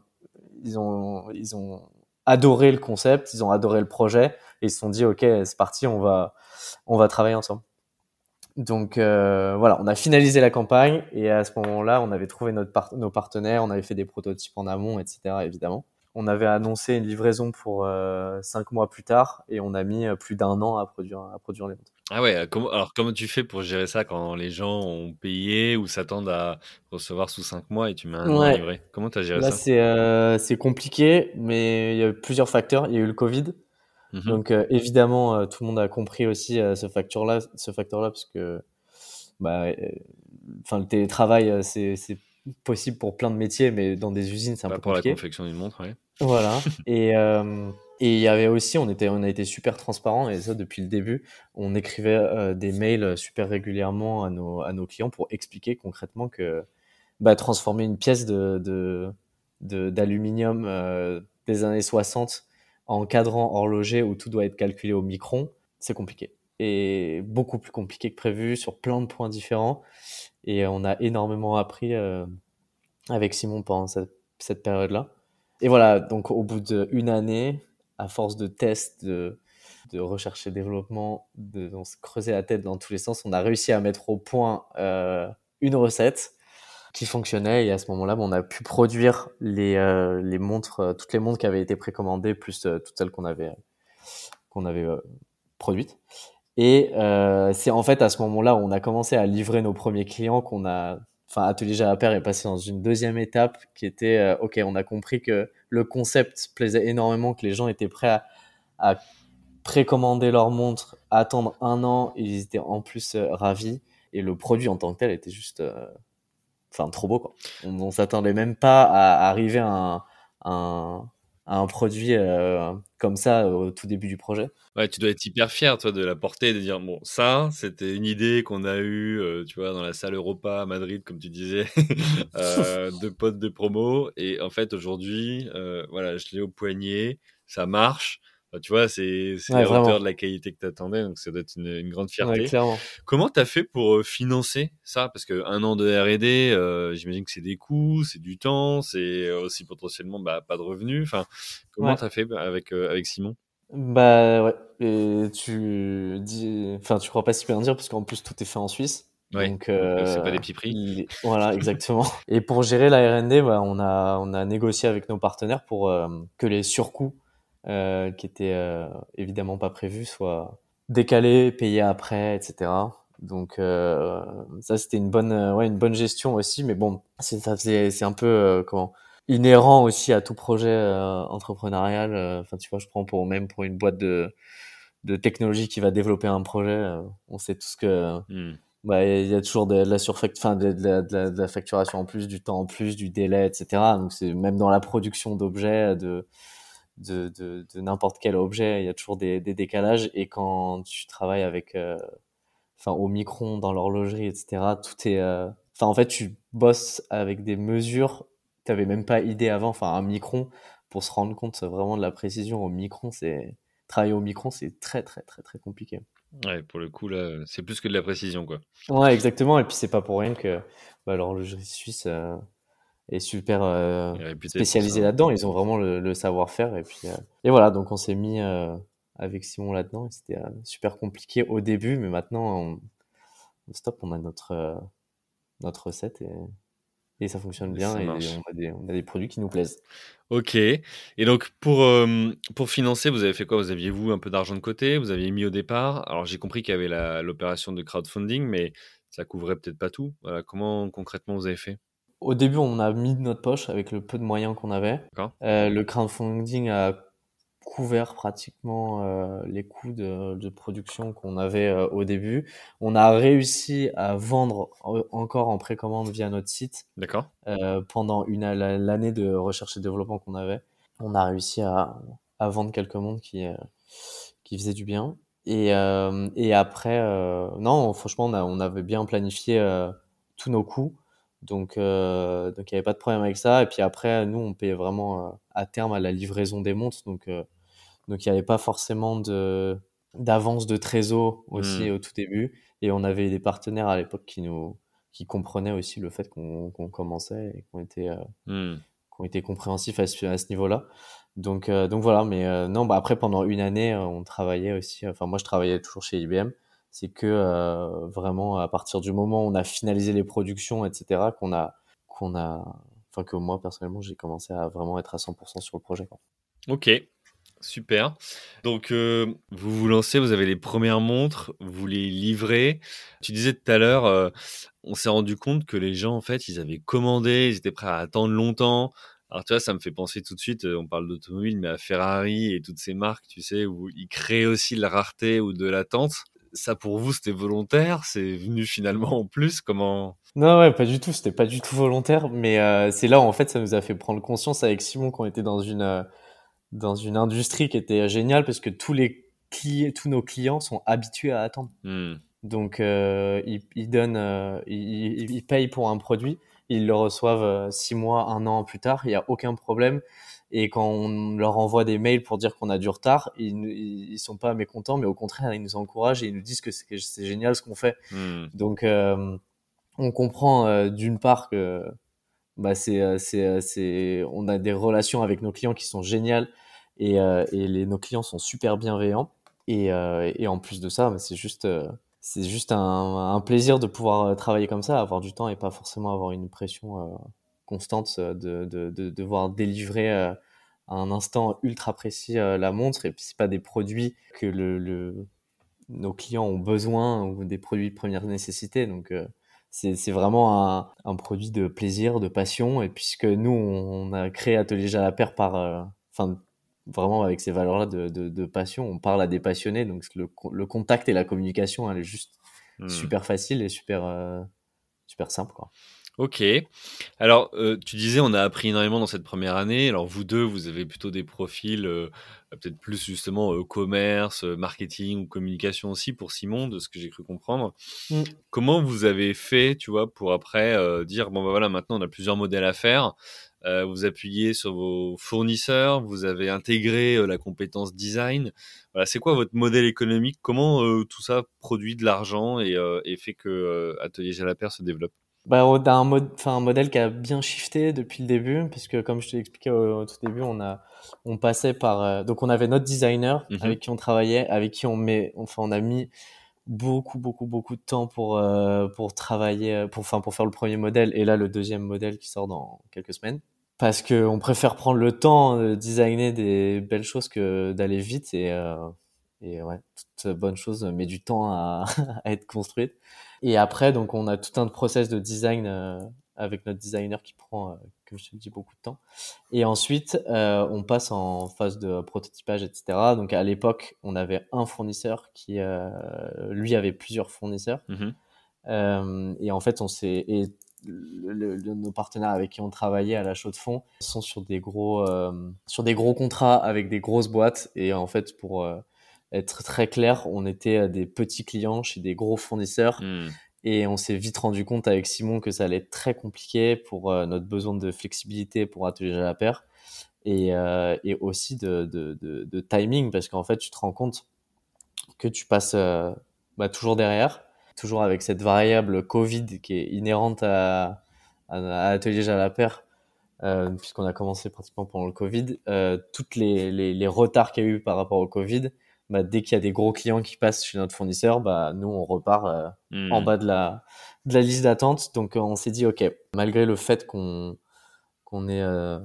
ils ont ils ont adoré le concept ils ont adoré le projet et ils se sont dit ok c'est parti on va on va travailler ensemble donc euh, voilà on a finalisé la campagne et à ce moment-là on avait trouvé notre nos partenaires on avait fait des prototypes en amont etc évidemment on avait annoncé une livraison pour euh, cinq mois plus tard et on a mis euh, plus d'un an à produire à produire les montres. Ah ouais, alors comment tu fais pour gérer ça quand les gens ont payé ou s'attendent à recevoir sous cinq mois et tu mets un an à livrer? Comment tu as géré Là, ça? c'est compliqué, mais il y a eu plusieurs facteurs. Il y a eu le Covid, Mmh Donc euh, évidemment, euh, tout le monde a compris aussi ce facteur-là, ce facteur-là, parce que, bah, le télétravail, c'est possible pour plein de métiers, mais dans des usines, c'est un peu pour compliqué. la confection d'une montre, oui. Voilà. et et il y avait aussi, on était, on a été super transparent et ça depuis le début, on écrivait des mails super régulièrement à nos à nos clients pour expliquer concrètement que bah, transformer une pièce de d'aluminium de, des années 60 en cadran horloger où tout doit être calculé au micron, c'est compliqué. Et beaucoup plus compliqué que prévu sur plein de points différents. Et on a énormément appris euh, avec Simon pendant cette, cette période-là. Et voilà, donc au bout d'une année, à force de tests, de, de recherche et développement, de, se creuser la tête dans tous les sens, on a réussi à mettre au point euh, une recette qui fonctionnait et à ce moment-là, on a pu produire les, euh, les montres, euh, toutes les montres qui avaient été précommandées plus toutes celles qu'on avait qu'on avait produites. Et c'est en fait à ce moment-là où on a commencé à livrer nos premiers clients qu'on a, enfin Atelier Jalapère est passé dans une deuxième étape qui était ok, on a compris que le concept plaisait énormément, que les gens étaient prêts à, à précommander leurs montres, attendre un an, ils étaient en plus ravis et le produit en tant que tel était juste enfin trop beau quoi. On, on s'attendait même pas à, arriver à un, un, un produit euh, comme ça au tout début du projet. Ouais, tu dois être hyper fier toi de la porter, de dire bon ça c'était une idée qu'on a eue, euh, tu vois dans la salle Europa à Madrid comme tu disais, euh, de potes de promo et en fait aujourd'hui euh, voilà je l'ai au poignet, ça marche tu vois, c'est la hauteur de la qualité que tu attendais, donc ça doit être une, grande fierté. Comment tu as fait pour euh, financer ça? Parce qu'un an de R&D, euh, j'imagine que c'est des coûts, c'est du temps, c'est aussi potentiellement bah, pas de revenus. Enfin, comment tu as fait avec, euh, avec Simon? Bah ouais, et tu dis, enfin tu crois pas si bien dire parce qu'en plus tout est fait en Suisse. donc c'est pas des petits prix. Voilà, exactement. et pour gérer la R&D, bah, on a on a négocié avec nos partenaires pour que les surcoûts euh, qui était euh, évidemment pas prévu, soit décalé, payé après, etc. Donc euh, ça c'était une bonne ouais une bonne gestion aussi, mais bon c'est ça c'est un peu comment inhérent aussi à tout projet entrepreneurial. Enfin tu vois je prends pour même pour une boîte de de technologie qui va développer un projet, on sait tous que hmm. bah, il y a toujours de, la surfacturation, enfin de, de, de, la facturation en plus, du temps en plus, du délai, etc. Donc c'est même dans la production d'objets, de de, de, de n'importe quel objet, il y a toujours des, des, décalages. Et quand tu travailles avec, euh, enfin, au micron, dans l'horlogerie, etc., tout est, euh, enfin, en fait, tu bosses avec des mesures, tu n'avais même pas idée avant. Enfin, un micron, pour se rendre compte vraiment de la précision au micron, c'est, travailler au micron, c'est très, très, très, très compliqué. Ouais, pour le coup, là, c'est plus que de la précision, quoi. Ouais, exactement. Et puis, c'est pas pour rien que bah, l'horlogerie suisse euh, est super euh, spécialisée là-dedans. Ils ont vraiment le, savoir-faire. Et puis, euh, et voilà, donc on s'est mis avec Simon là-dedans. C'était super compliqué au début, mais maintenant, on, stop, on a notre, notre recette et et ça fonctionne bien et on a, des, on a, des, produits qui nous plaisent. Ok. Et donc pour, euh, pour financer, vous avez fait quoi? Vous aviez vous un peu d'argent de côté? Vous aviez mis au départ? Alors j'ai compris qu'il y avait l'opération de crowdfunding, mais ça couvrait peut-être pas tout. Voilà, comment concrètement vous avez fait? Au début, on a mis de notre poche avec le peu de moyens qu'on avait. Euh, le crowdfunding a couvert pratiquement euh, les coûts de, de production qu'on avait euh, au début. On a réussi à vendre encore en précommande via notre site. D'accord. Pendant une l'année de recherche et développement qu'on avait, on a réussi à, à vendre quelques montres qui qui faisaient du bien. Et, et après, non, franchement, on, a, on avait bien planifié tous nos coûts. Donc, euh, donc il n'y avait pas de problème avec ça. Et puis après, nous, on payait vraiment à terme à la livraison des montres. Donc, donc il n'y avait pas forcément de d'avance de trésor aussi hmm. au tout début. Et on avait des partenaires à l'époque qui nous qui comprenaient aussi le fait qu'on commençait et qu'on était euh, hmm. été compréhensifs à ce, à ce niveau-là. Donc euh, donc voilà. Mais euh, non, bah après pendant une année, on travaillait aussi. Enfin moi je travaillais toujours chez IBM. C'est que vraiment à partir du moment où on a finalisé les productions, etc., qu'on a qu'on a enfin que moi personnellement j'ai commencé à vraiment être à 100% sur le projet. Ok, Super. Donc, euh, vous vous lancez, vous avez les premières montres, vous les livrez. Tu disais tout à l'heure, euh, on s'est rendu compte que les gens, en fait, ils avaient commandé, ils étaient prêts à attendre longtemps. Alors, tu vois, ça me fait penser tout de suite, euh, on parle d'automobile, mais à Ferrari et toutes ces marques, tu sais, où ils créent aussi de la rareté ou de l'attente. Ça, pour vous, c'était volontaire? C'est venu finalement en plus? Comment? Non, ouais, pas du tout. C'était pas du tout volontaire. Mais c'est là où, en fait, ça nous a fait prendre conscience avec Simon qu'on était dans une dans une industrie qui était géniale parce que tous les clients, tous nos clients sont habitués à attendre. Hmm. Donc euh, ils, ils, donnent, euh, ils, ils, payent pour un produit, ils le reçoivent euh, six mois, un an plus tard, il n'y a aucun problème. Et quand on leur envoie des mails pour dire qu'on a du retard, ils, ils sont pas mécontents, mais au contraire, ils nous encouragent et ils nous disent que c'est génial ce qu'on fait. Hmm. Donc euh, on comprend euh, d'une part que bah c'est c'est c'est on a des relations avec nos clients qui sont géniales et, euh, et les, nos clients sont super bienveillants. Et, euh, et en plus de ça, bah, c'est juste euh, c'est juste un, un, plaisir de pouvoir travailler comme ça, avoir du temps et pas forcément avoir une pression constante de, de, de, devoir délivrer à un instant ultra précis la montre. Et puis c'est pas des produits que le, le, nos clients ont besoin ou des produits de première nécessité. Donc c'est vraiment un, un, produit de plaisir, de passion. Et puisque nous on, a créé Atelier Jalapère par, enfin vraiment avec ces valeurs-là de, de, de, passion. On parle à des passionnés, donc le, le contact et la communication, elle est juste hmm. super facile et super, euh, super simple. Quoi. Ok. Alors, euh, tu disais, on a appris énormément dans cette première année. Alors, vous deux, vous avez plutôt des profils euh, peut-être plus justement commerce, marketing ou communication aussi pour Simon, de ce que j'ai cru comprendre. Hmm. Comment vous avez fait, tu vois, pour après dire, bon, bah voilà, maintenant on a plusieurs modèles à faire. Euh, vous appuyez sur vos fournisseurs, vous avez intégré euh, la compétence design. Voilà, c'est quoi votre modèle économique? Comment euh, tout ça produit de l'argent et, fait que Atelier Jalapère se développe? Bah, on a un, mode, un modèle qui a bien shifté depuis le début, puisque comme je t'ai expliqué au, tout début, on a, on passait par, donc on avait notre designer mhm. avec qui on travaillait, avec qui on met, enfin on a mis beaucoup beaucoup beaucoup de temps pour pour travailler, pour enfin pour faire le premier modèle et là le deuxième modèle qui sort dans quelques semaines parce qu'on préfère prendre le temps de designer des belles choses que d'aller vite et, euh, et ouais, toute bonne chose met du temps à, à, être construite. Et après, donc on a tout un process de design euh, avec notre designer qui prend, euh, comme je te le dis, beaucoup de temps. Et ensuite, euh, on passe en phase de prototypage, etc. Donc à l'époque, on avait un fournisseur qui, euh, lui, avait plusieurs fournisseurs. Mm-hmm. et en fait, on s'est le, nos partenaires avec qui on travaillait à la chaux de fond sont sur des gros sur des gros contrats avec des grosses boîtes et en fait pour être très clair on était des petits clients chez des gros fournisseurs hmm. et on s'est vite rendu compte avec Simon que ça allait être très compliqué pour euh, notre besoin de flexibilité pour atelier à la paire et, et aussi de, de, de, de timing parce qu'en fait tu te rends compte que tu passes bah, toujours derrière, toujours avec cette variable Covid qui est inhérente à, à, Atelier Jalapère, euh, puisqu'on a commencé pratiquement pendant le Covid, euh, toutes les, les, les retards qu'il y a eu par rapport au Covid, bah, dès qu'il y a des gros clients qui passent chez notre fournisseur, bah, nous, on repart euh, hmm. en bas de la, de la liste d'attente. Donc, on s'est dit, OK, malgré le fait qu'on qu'on ait euh,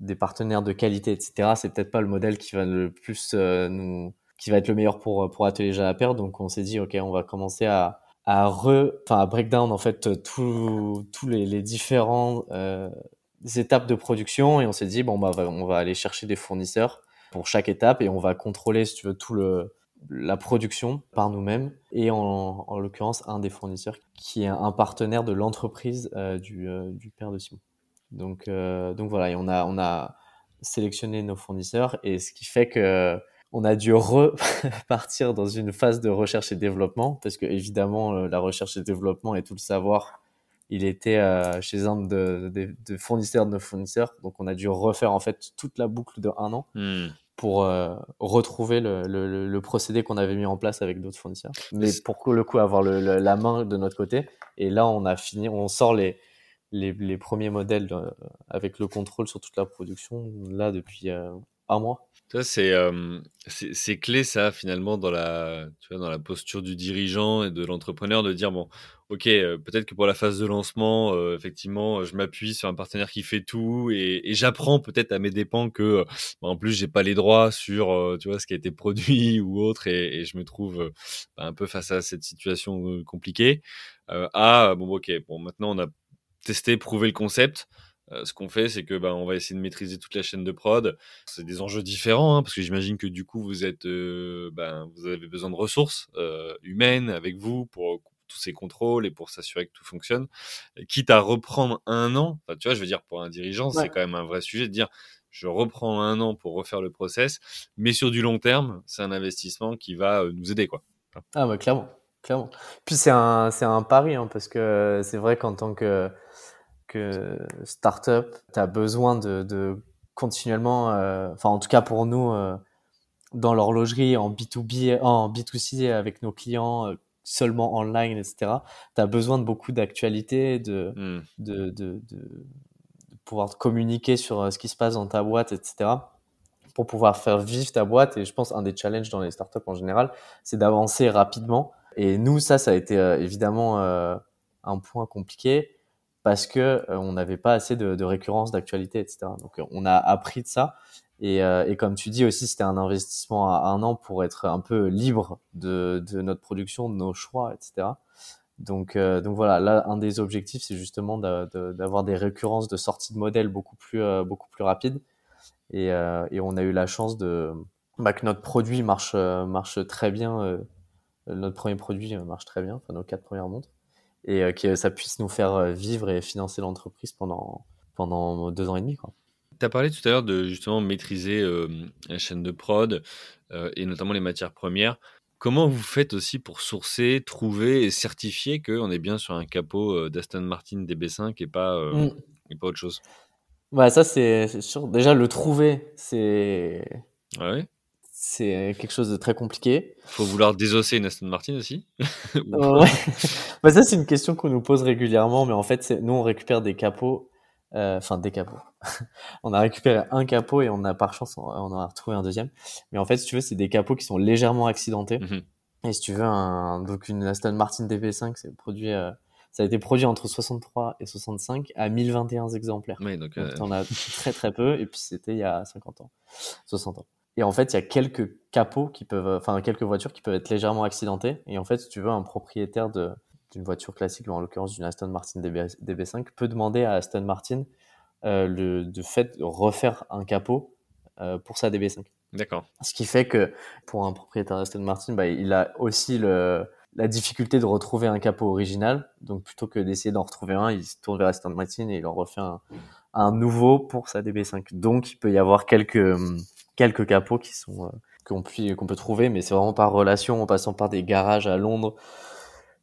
des partenaires de qualité, etc., c'est peut-être pas le modèle qui va le plus nous qui va être le meilleur pour pour Atelier Jalapère. Donc, on s'est dit, OK, on va commencer à à re, à breakdown en fait tous les, les différents euh, étapes de production et on s'est dit bon bah on va aller chercher des fournisseurs pour chaque étape et on va contrôler si tu veux tout le la production par nous-mêmes et en, en l'occurrence un des fournisseurs qui est un partenaire de l'entreprise euh, du, euh, du père de Simon. Donc euh, donc voilà et on a on a sélectionné nos fournisseurs et ce qui fait que on a dû repartir dans une phase de recherche et développement parce que évidemment la recherche et développement et tout le savoir il était chez un de, fournisseurs de nos fournisseurs donc on a dû refaire en fait toute la boucle de un an hmm. Pour euh, retrouver le, le, le procédé qu'on avait mis en place avec d'autres fournisseurs. Mais pour le coup avoir le, la main de notre côté et là on a fini on sort les les, les premiers modèles avec le contrôle sur toute la production là depuis un mois c'est c'est clé ça finalement dans la tu vois dans la posture du dirigeant et de l'entrepreneur de dire bon ok peut-être que pour la phase de lancement effectivement je m'appuie sur un partenaire qui fait tout et, et j'apprends peut-être à mes dépens que bah, en plus j'ai pas les droits sur tu vois ce qui a été produit ou autre et, et je me trouve bah, un peu face à cette situation compliquée à bon ok bon maintenant on a testé prouvé le concept euh, ce qu'on fait, c'est que ben, on va essayer de maîtriser toute la chaîne de prod. C'est des enjeux différents, hein, parce que j'imagine que du coup, vous êtes, euh, ben, vous avez besoin de ressources euh, humaines avec vous pour tous ces contrôles et pour s'assurer que tout fonctionne. quitte à reprendre un an, tu vois, je veux dire, pour un dirigeant, c'est quand même un vrai sujet de dire, je reprends un an pour refaire le process, mais sur du long terme, c'est un investissement qui va nous aider, quoi. Ah bah clairement, clairement. Puis c'est un, c'est un pari, hein, parce que c'est vrai qu'en tant que que startup, tu as besoin de, de continuellement, euh, enfin en tout cas pour nous, euh, dans l'horlogerie, en B2B, en B2C avec nos clients, euh, seulement online, etc., tu as besoin de beaucoup d'actualité, de, de, de, de, pouvoir communiquer sur ce qui se passe dans ta boîte, etc., pour pouvoir faire vivre ta boîte. Et je pense un des challenges dans les startups en général, c'est d'avancer rapidement. Et nous, ça, ça a été évidemment un point compliqué parce que euh, on n'avait pas assez de, de récurrence d'actualité, etc. Donc euh, on a appris de ça. Et, euh, et comme tu dis aussi, c'était un investissement à un an pour être un peu libre de, notre production, de nos choix, etc. Donc, voilà, là, un des objectifs, c'est justement d'avoir des récurrences de sortie de modèles beaucoup plus, rapides. Et, et, on a eu la chance de bah, que notre produit marche, marche très bien. notre premier produit marche très bien, enfin nos quatre premières montres et euh, que ça puisse nous faire euh, vivre et financer l'entreprise pendant, pendant deux ans et demi. Tu as parlé tout à l'heure de justement maîtriser euh, la chaîne de prod et notamment les matières premières. Comment vous faites aussi pour sourcer, trouver et certifier qu'on est bien sur un capot d'Aston Martin DB5 et pas, mm. et pas autre chose? Bah, Ça, c'est sûr. Déjà, le trouver, c'est. Ouais? C'est quelque chose de très compliqué. Faut vouloir désosser une Aston Martin aussi. ouais. bah ça c'est une question qu'on nous pose régulièrement, mais en fait nous on récupère des capots, euh, enfin des capots. on a récupéré un capot et on a par chance on, en a retrouvé un deuxième. Mais en fait si tu veux c'est des capots qui sont légèrement accidentés. Mhm. Et si tu veux un, donc une Aston Martin DB5 c'est produit euh, ça a été produit entre 63 et 65 à 1021 exemplaires. Oui, donc, donc euh... as très très peu et puis c'était il y a 50 ans, 60 ans. Et en fait, il y a quelques capots qui peuvent, enfin quelques voitures qui peuvent être légèrement accidentées. Et en fait, si tu veux, un propriétaire de d'une voiture classique, en l'occurrence d'une Aston Martin DB, DB5, peut demander à Aston Martin euh, le de fait de refaire un capot euh, pour sa DB5. D'accord. Ce qui fait que pour un propriétaire d'Aston Martin, bah, il a aussi le, la difficulté de retrouver un capot original. Donc plutôt que d'essayer d'en retrouver un, il se tourne vers Aston Martin et il en refait un, un nouveau pour sa DB5. Donc il peut y avoir quelques quelques capots qui sont euh, qu'on qu'on peut trouver, mais c'est vraiment par relation, en passant par des garages à Londres.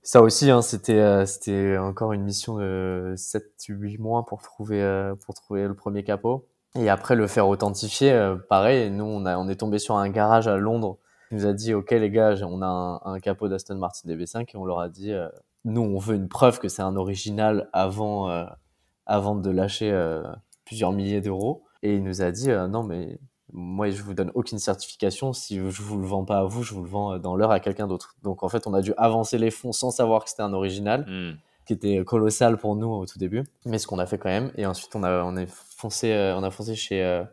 Ça aussi, hein, c'était euh, c'était encore une mission de 7-8 mois pour trouver euh, pour trouver le premier capot. Et après le faire authentifier, pareil, nous on a on est tombé sur un garage à Londres Il nous a dit, OK, les gars, on a un, un capot d'Aston Martin DB5 et on leur a dit, nous, on veut une preuve que c'est un original avant, avant de lâcher plusieurs milliers d'euros. Et il nous a dit, non, mais moi, je vous donne aucune certification. Si je vous le vends pas à vous, je vous le vends dans l'heure à quelqu'un d'autre. Donc, en fait, on a dû avancer les fonds sans savoir que c'était un original, hmm. qui était colossal pour nous au tout début. Mais ce qu'on a fait quand même. Et ensuite, on a, on est foncé, euh, on a foncé chez, euh,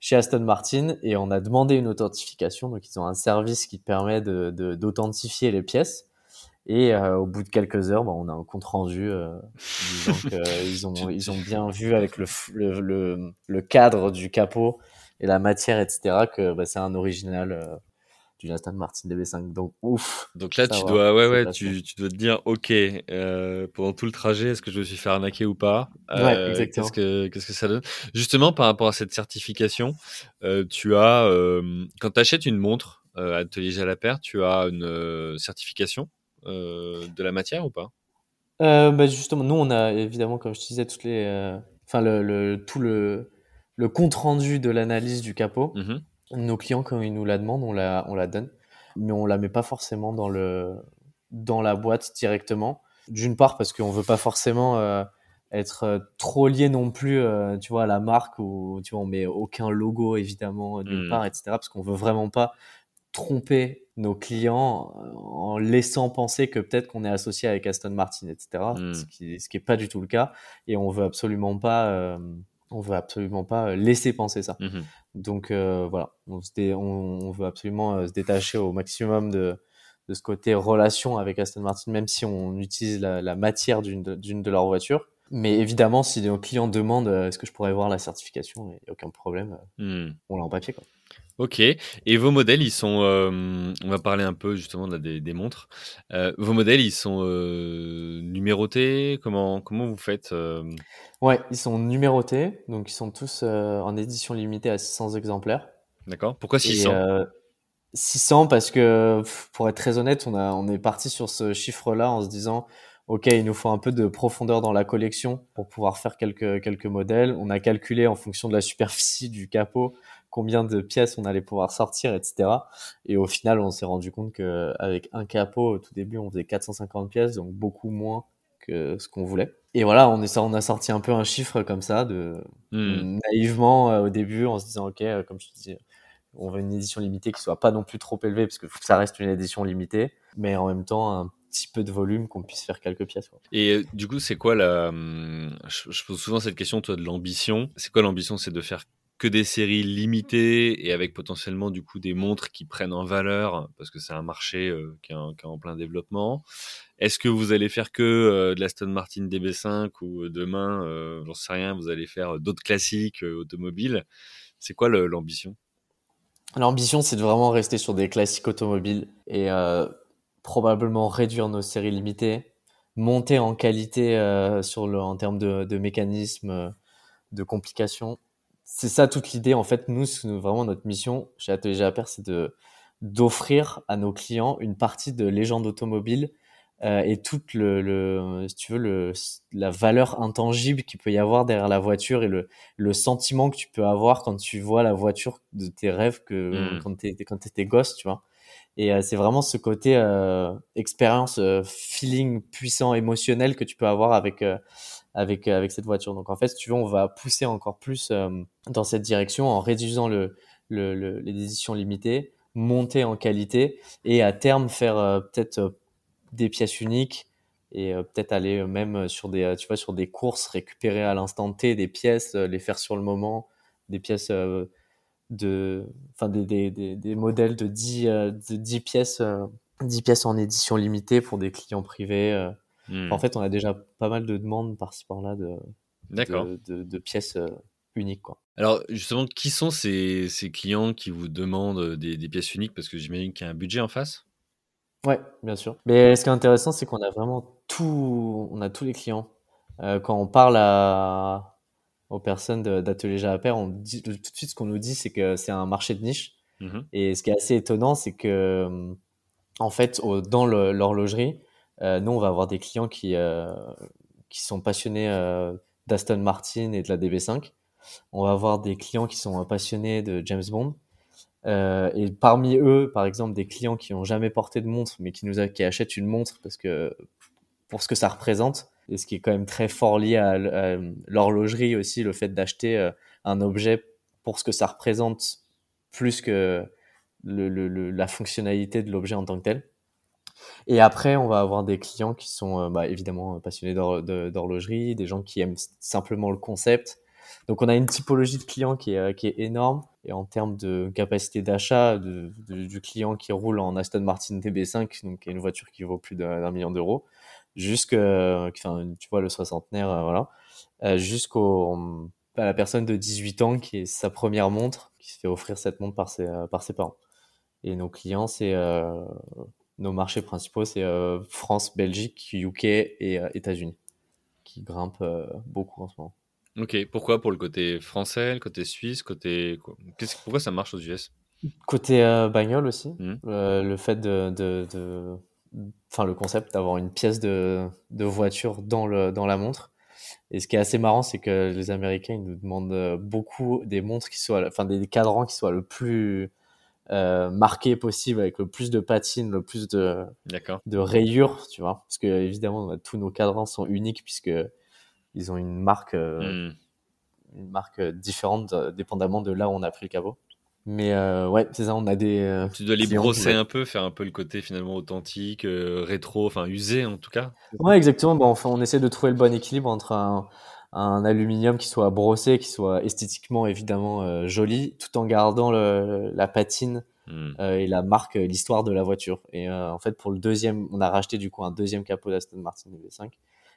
chez Aston Martin et on a demandé une authentification. Donc, ils ont un service qui permet de, d'authentifier les pièces. Et euh, au bout de quelques heures, bah, on a un compte rendu disant qu'ils ont, ils ont bien vu avec le, le, le, le cadre du capot et la matière, etc., que bah, c'est un original euh, du Aston Martin DB5. Donc, ouf. Donc là, tu dois, ouais, ouais, tu, tu, dois te dire, OK, euh, pendant tout le trajet, est-ce que je me suis fait arnaquer ou pas? Euh, exactement. Qu'est-ce que, qu'est-ce que ça donne? Justement, par rapport à cette certification, euh, tu as, euh, quand tu achètes une montre à Atelier Jalapert, tu as une certification de la matière ou pas? Bah Justement, nous, on a évidemment, comme je te disais, toutes les, enfin, le, le, tout le le compte rendu de l'analyse du capot. Mhm. Nos clients, quand ils nous la demandent, on la, on la donne, mais on la met pas forcément dans le dans la boîte directement. D'une part parce qu'on veut pas forcément euh, être euh, trop lié non plus, euh, tu vois, à la marque ou tu vois, on met aucun logo évidemment nulle mhm. part, etc. Parce qu'on veut vraiment pas tromper nos clients en laissant penser que peut-être qu'on est associé avec Aston Martin, etc. Mhm. Ce qui, ce qui pas du tout le cas. Et on veut absolument pas on veut absolument pas euh, laisser penser ça. Mmh Donc euh, voilà, on, on, veut absolument euh, se détacher au maximum de, de ce côté relation avec Aston Martin, même si on utilise la, matière d'une de, de leurs voitures. Mais évidemment, si nos clients demandent est-ce que je pourrais voir la certification, il n'y a aucun problème, mmh. on l'a en papier. Quoi. Ok. Et vos modèles, ils sont. Euh, on va parler un peu justement des, des montres. Euh, vos modèles, ils sont euh, numérotés? Comment comment vous faites Ouais, ils sont numérotés, donc ils sont tous en édition limitée à 600 exemplaires. D'accord. Pourquoi 600 600 parce que pour être très honnête, on a on est parti sur ce chiffre-là en se disant OK, il nous faut un peu de profondeur dans la collection pour pouvoir faire quelques quelques modèles. On a calculé en fonction de la superficie du capot combien de pièces on allait pouvoir sortir, etc. Et au final, on s'est rendu compte qu'avec un capot, au tout début, on faisait 450 pièces, donc beaucoup moins que ce qu'on voulait. Et voilà, on, est, on a sorti un peu un chiffre comme ça, de hmm. naïvement euh, au début, en se disant, OK, euh, comme je te dis, on veut une édition limitée qui soit pas non plus trop élevée, parce que ça reste une édition limitée, mais en même temps, un petit peu de volume, qu'on puisse faire quelques pièces. Et euh, du coup, c'est quoi la... Hum, je pose souvent cette question, toi, de l'ambition. C'est quoi l'ambition? C'est de faire que des séries limitées et avec potentiellement du coup des montres qui prennent en valeur parce que c'est un marché euh, qui, est en, plein développement. Est-ce que vous allez faire que euh, de l'Aston Martin DB5 ou euh, demain, j'en sais rien, vous allez faire d'autres classiques automobiles? C'est quoi l'ambition? L'ambition, c'est de vraiment rester sur des classiques automobiles et probablement réduire nos séries limitées, monter en qualité en termes de, de mécanismes, de complications c'est ça toute l'idée. En fait, nous, vraiment notre mission chez Atelier GAPR, c'est de d'offrir à nos clients une partie de légende automobile euh, et toute le, le, si tu veux, le, la valeur intangible qu'il peut y avoir derrière la voiture et le, le sentiment que tu peux avoir quand tu vois la voiture de tes rêves que mmh. quand tu quand t'étais gosse, tu vois. Et euh, c'est vraiment ce côté euh, expérience, feeling puissant, émotionnel que tu peux avoir avec avec, euh, avec cette voiture. Donc en fait, si tu veux, on va pousser encore plus euh, dans cette direction en réduisant le, le, les éditions limitées, monter en qualité et à terme faire euh, peut-être des pièces uniques et peut-être aller même sur des tu vois sur des courses récupérer à l'instant T des pièces les faire sur le moment des pièces de enfin des, des, des, des, modèles de 10 de 10 pièces 10 pièces en édition limitée pour des clients privés Hmm. En fait, on a déjà pas mal de demandes par-ci par-là de, de, de, pièces euh, uniques. Quoi. Alors, justement, qui sont ces, ces clients qui vous demandent des, des pièces uniques? Parce que j'imagine qu'il y a un budget en face. Ouais, bien sûr. Mais ce qui est intéressant, c'est qu'on a vraiment tout, on a tous les clients. Euh, quand on parle à, aux personnes d'Atelier Javaper, on dit tout de suite ce qu'on nous dit, c'est que c'est un marché de niche. Mmh Et ce qui est assez étonnant, c'est que en fait, dans l'horlogerie, euh, nous, on va avoir des clients qui, euh, qui sont passionnés euh, d'Aston Martin et de la DB5. On va avoir des clients qui sont passionnés de James Bond. et parmi eux, par exemple, des clients qui ont jamais porté de montre, mais qui nous qui achètent une montre parce que pour ce que ça représente, et ce qui est quand même très fort lié à, l'horlogerie aussi, le fait d'acheter un objet pour ce que ça représente plus que la fonctionnalité de l'objet en tant que tel. Et après, on va avoir des clients qui sont euh, bah, évidemment passionnés d'horlogerie, des gens qui aiment simplement le concept. Donc, on a une typologie de clients qui est, euh, énorme. Et en termes de capacité d'achat du client qui roule en Aston Martin DB5, donc une voiture qui vaut plus d'un million d'euros, jusqu'à, enfin, tu vois, le soixantenaire, euh, voilà, jusqu'au la personne de 18 ans qui est sa première montre, qui se fait offrir cette montre par ses, par ses parents. Et nos clients, c'est nos marchés principaux, c'est euh, France, Belgique, UK et euh, États-Unis, qui grimpent euh, beaucoup en ce moment. Ok, pourquoi? Pour le côté français, le côté suisse, côté... pourquoi ça marche aux US Côté bagnole aussi, mmh. le fait de, de, Enfin, le concept d'avoir une pièce de, de voiture dans, le, dans la montre. Et ce qui est assez marrant, c'est que les Américains ils nous demandent beaucoup des montres qui soient, enfin des cadrans qui soient le plus euh, marqué possible avec le plus de patines, le plus de, de rayures, tu vois. Parce que évidemment, tous nos cadrans sont uniques puisque ils ont une marque, euh, hmm. une marque différente euh, dépendamment de là où on a pris le cabot. Mais euh, ouais, c'est ça, on a des. Tu dois les brosser un peu, faire un peu le côté finalement authentique, rétro, enfin usé en tout cas. Ouais, exactement. Bon, enfin, on essaie de trouver le bon équilibre entre un, un aluminium qui soit brossé, qui soit esthétiquement évidemment euh, joli, tout en gardant le, la patine hmm. euh, et la marque, euh, l'histoire de la voiture. Et en fait, pour le deuxième, on a racheté du coup un deuxième capot d'Aston Martin V5.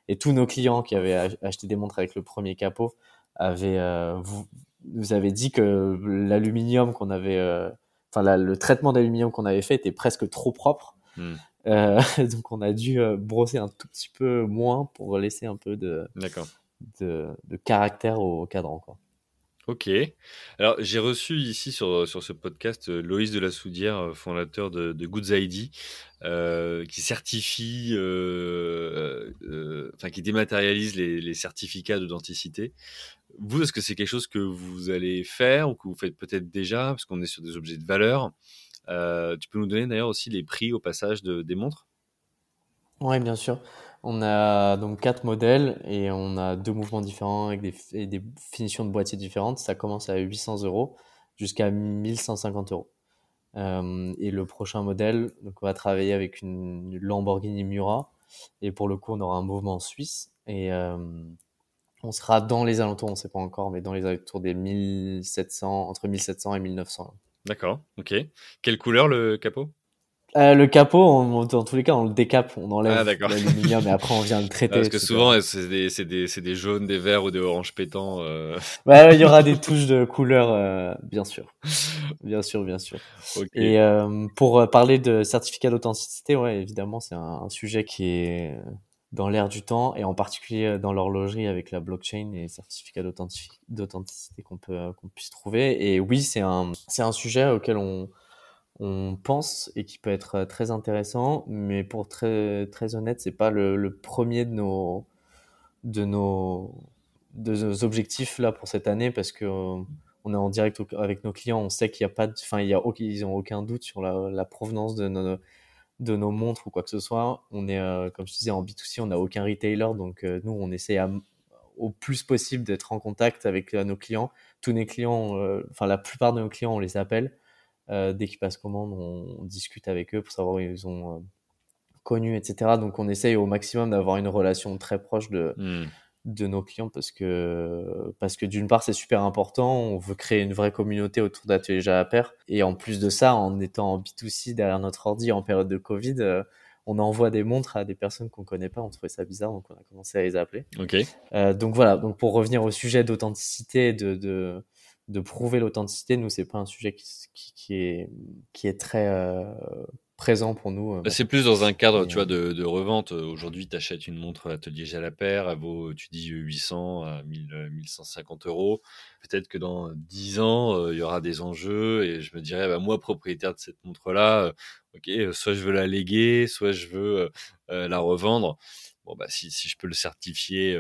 Et tous nos clients qui avaient acheté des montres avec le premier capot avaient, vous, nous avaient dit que l'aluminium qu'on avait, enfin le traitement d'aluminium qu'on avait fait était presque trop propre. Hmm. donc on a dû brosser un tout petit peu moins pour laisser un peu de, de, caractère au, cadran. Quoi. Ok. Alors, j'ai reçu ici sur, sur ce podcast euh, Loïs de la Soudière, euh, fondateur de, de Goods ID, euh, qui certifie, enfin, qui dématérialise les, les certificats d'authenticité. Vous, est-ce que c'est quelque chose que vous allez faire ou que vous faites peut-être déjà, parce qu'on est sur des objets de valeur Tu peux nous donner d'ailleurs aussi les prix au passage de, des montres? Oui, bien sûr. On a donc quatre modèles et on a deux mouvements différents avec des, finitions de boîtiers différentes. Ça commence à 800 euros jusqu'à 1150 euros. Euh, et le prochain modèle, donc on va travailler avec une Lamborghini Mura. Et pour le coup, on aura un mouvement suisse. Et euh, on sera dans les alentours, on ne sait pas encore, mais dans les alentours des 1700, entre 1700 et 1900. D'accord, ok. Quelle couleur le capot? Euh, le capot, on, dans tous les cas, on le décape, on enlève ah, l'aluminium et après on vient le traiter. parce que souvent, c'est des, des, des, jaunes, des verts ou des oranges pétants. Euh... Ouais, il y aura des touches de couleur, euh, bien sûr. Bien sûr, bien sûr. Et pour parler de certificat d'authenticité, ouais, évidemment, c'est un, un, sujet qui est dans l'air du temps et en particulier dans l'horlogerie avec la blockchain et certificat d'authenticité qu'on peut qu'on puisse trouver. Et oui, c'est un, c'est un sujet auquel on on pense et qui peut être euh, très intéressant, mais pour très très honnête, c'est pas le, premier de nos de nos de nos objectifs là pour cette année parce que euh, on est en direct avec nos clients, on sait qu'il n'y a pas, enfin il y a ils ont aucun doute sur la, provenance de nos de nos montres ou quoi que ce soit. On est euh, comme je disais en B2C, on n'a aucun retailer, donc nous on essaie au plus possible d'être en contact avec nos clients. Tous nos clients, enfin la plupart de nos clients, on les appelle dès qu'ils passent commande, on, discute avec eux pour savoir où ils ont euh, connu, etc. Donc on essaye au maximum d'avoir une relation très proche de, hmm. de nos clients parce que, parce que d'une part c'est super important, on veut créer une vraie communauté autour d'Atelier Pair et en plus de ça, en étant en B2C derrière notre ordi en période de Covid, euh, on envoie des montres à des personnes qu'on connaît pas, on trouvait ça bizarre, donc on a commencé à les appeler. Ok. donc voilà, donc pour revenir au sujet d'authenticité, de, de, de prouver l'authenticité, nous, c'est pas un sujet qui, qui, est, qui est très euh, présent pour nous. Euh, bah, c'est plus dans un cadre, tu vois, de, de revente. Aujourd'hui, tu achètes une montre Atelier Jalapert, elle vaut, tu dis, 800 à 1000, 1150 euros. Peut-être que dans 10 ans, euh, il y aura des enjeux et je me dirais, bah, moi, propriétaire de cette montre-là, ok, soit je veux la léguer, soit je veux la revendre. Bon, bah, si, si je peux le certifier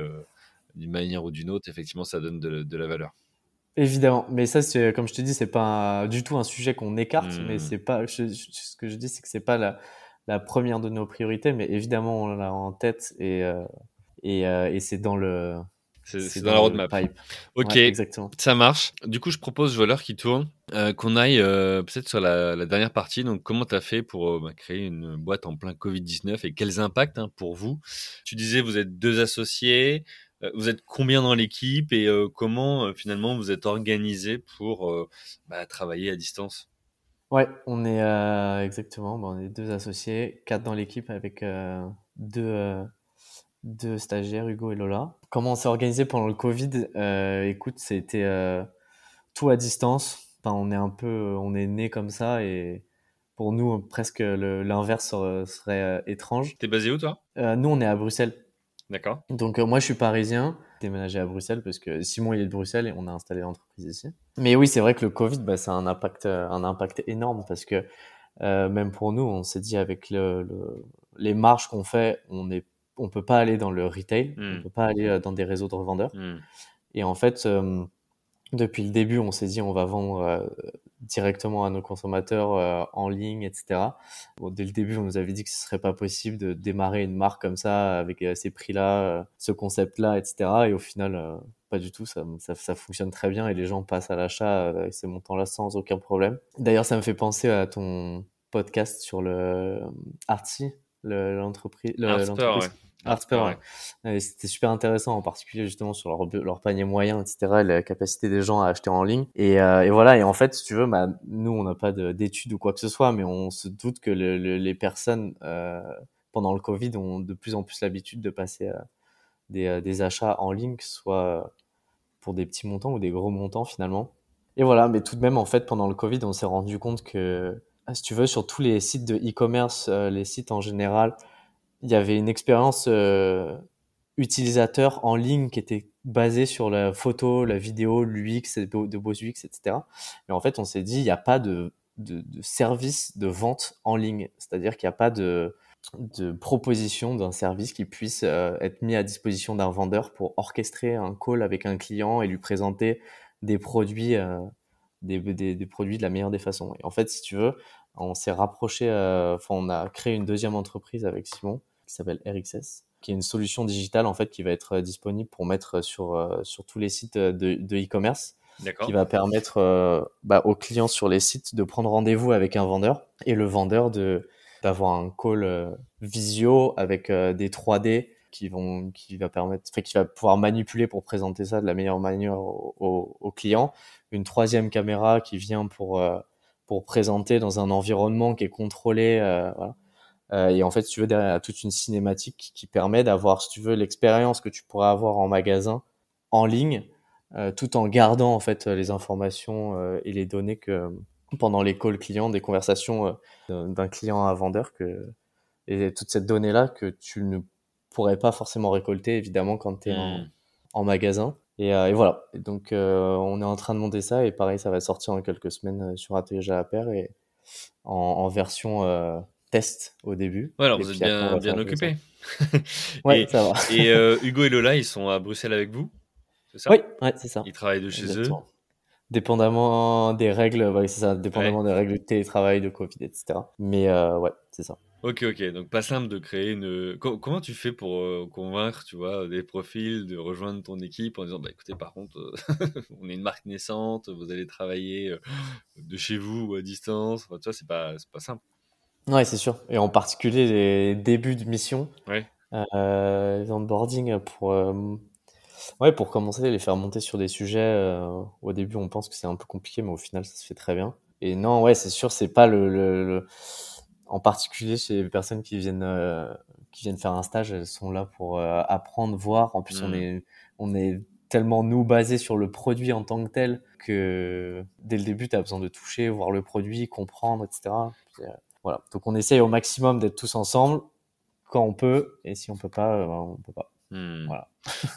d'une manière ou d'une autre, effectivement, ça donne de, de la valeur. Évidemment, mais ça, c'est comme je te dis, c'est pas du tout un sujet qu'on écarte, mais Hmm. c'est pas. je- je- ce que je dis, c'est que c'est pas la, la première de nos priorités, mais évidemment, on l'a en tête et euh, et, euh, et c'est dans le. C'est dans la roadmap. pipe. Ok, Ouais, exactement. ça marche. Du coup, je propose, l'heure qui tourne, euh, qu'on aille peut-être sur la, la dernière partie. Donc, comment tu as fait pour bah, créer une boîte en plein Covid-19 et quels impacts hein, pour vous? Tu disais, vous êtes deux associés. Euh, vous êtes combien dans l'équipe et euh, comment euh, finalement vous êtes organisé pour bah, travailler à distance? Ouais, on est euh, exactement. bon, on est deux associés, quatre dans l'équipe avec euh, deux euh, deux stagiaires, Hugo et Lola. Comment on s'est organisé pendant le Covid? Écoute, c'était tout à distance. Enfin, on est un peu, on est né comme ça et pour nous presque l'inverse serait, étrange. T'es basé où toi? Nous, on est à Bruxelles. D'accord. Donc euh, moi, je suis parisien. Déménagé à Bruxelles parce que Simon il est de Bruxelles et on a installé l'entreprise ici. Mais oui, c'est vrai que le Covid, bah, ça a un impact, euh, un impact énorme parce que euh, même pour nous, on s'est dit avec le, le- les marges qu'on fait, on est, on peut pas aller dans le retail, Hmm. on peut pas aller dans des réseaux de revendeurs. Hmm. Et en fait, euh, depuis le début, on s'est dit on va vendre directement à nos consommateurs euh, en ligne, etc. Bon, dès le début, on nous avait dit que ce serait pas possible de démarrer une marque comme ça avec euh, ces prix-là, euh, ce concept-là, etc. Et au final, euh, pas du tout. Ça, ça, ça fonctionne très bien et les gens passent à l'achat avec ces montants-là sans aucun problème. D'ailleurs, ça me fait penser à ton podcast sur le Artsy, le- l'entreprise. le- Ouais. Harper, ouais. Ouais, C'était super intéressant, en particulier justement sur leur, leur panier moyen, etc., et la capacité des gens à acheter en ligne. Et, euh, et voilà, et en fait, si tu veux, bah, nous, on n'a pas de- d'études ou quoi que ce soit, mais on se doute que le- le- les personnes, euh, pendant le Covid, ont de plus en plus l'habitude de passer euh, des, des achats en ligne, que ce soit pour des petits montants ou des gros montants finalement. Et voilà, mais tout de même, en fait, pendant le Covid, on s'est rendu compte que, ah, si tu veux, sur tous les sites de e-commerce, les sites en général, il y avait une expérience euh, utilisateur en ligne qui était basée sur la photo, la vidéo, l'UX, de beaux UX, etc. Et en fait, on s'est dit, il n'y a pas de, de, service de vente en ligne. C'est-à-dire qu'il n'y a pas de, de proposition d'un service qui puisse euh, être mis à disposition d'un vendeur pour orchestrer un call avec un client et lui présenter des produits, euh, des, des, produits de la meilleure des façons. Et en fait, si tu veux, on s'est rapproché, enfin, on a créé une deuxième entreprise avec Simon qui s'appelle RXS, qui est une solution digitale en fait qui va être euh, disponible pour mettre sur euh, sur tous les sites de e-commerce, qui va permettre euh, bah, aux clients sur les sites de prendre rendez-vous avec un vendeur. Et le vendeur de d'avoir un call euh, visio avec euh, des 3D qui vont qui va permettre enfin, qui va pouvoir manipuler pour présenter ça de la meilleure manière au, au, au client. Une troisième caméra qui vient pour euh, pour présenter dans un environnement qui est contrôlé euh, voilà. Euh, et en fait, si tu veux, derrière, il y a toute une cinématique qui permet d'avoir, si tu veux, l'expérience que tu pourrais avoir en magasin, en ligne, euh, tout en gardant en fait les informations euh, et les données que pendant les calls clients, des conversations d'un client à un vendeur, que et toute cette donnée là que tu ne pourrais pas forcément récolter évidemment quand tu es en, Hmm. en magasin. Et, euh, et voilà. Et donc, euh, on est en train de monter ça et pareil, ça va sortir en quelques semaines sur Atelier à paire et en, en version euh, test au début. Ouais, alors Et vous êtes bien, bien occupé. Ouais, et ça va. et, euh, Hugo et Lola, ils sont à Bruxelles avec vous C'est ça? Oui, ouais, c'est ça. Ils travaillent de chez eux. Dépendamment des règles, ouais, c'est ça, dépendamment des règles de télétravail, de Covid, etc. Mais euh, ouais, c'est ça. Ok, ok. Donc pas simple de créer une. Co- comment tu fais pour euh, convaincre, tu vois, des profils de rejoindre ton équipe en disant, bah écoutez, par contre, euh, on est une marque naissante, vous allez travailler de chez vous ou à distance. Enfin, tu vois, c'est pas, c'est pas simple. Ouais, c'est sûr. Et en particulier les débuts de mission, Ouais. euh, les onboarding pour, euh, ouais, pour commencer, les faire monter sur des sujets. euh, au début, on pense que c'est un peu compliqué, mais au final, ça se fait très bien. Et non, ouais, c'est sûr, c'est pas le, le, le- en particulier chez les personnes qui viennent, qui viennent faire un stage, elles sont là pour apprendre, voir. En plus, on Mm. est, on est tellement nous basé sur le produit en tant que tel que dès le début, tu as besoin de toucher, voir le produit, comprendre, etc. Voilà. Donc, on essaye au maximum d'être tous ensemble quand on peut, et si on peut pas, euh, ben, on peut pas. Hmm. Voilà.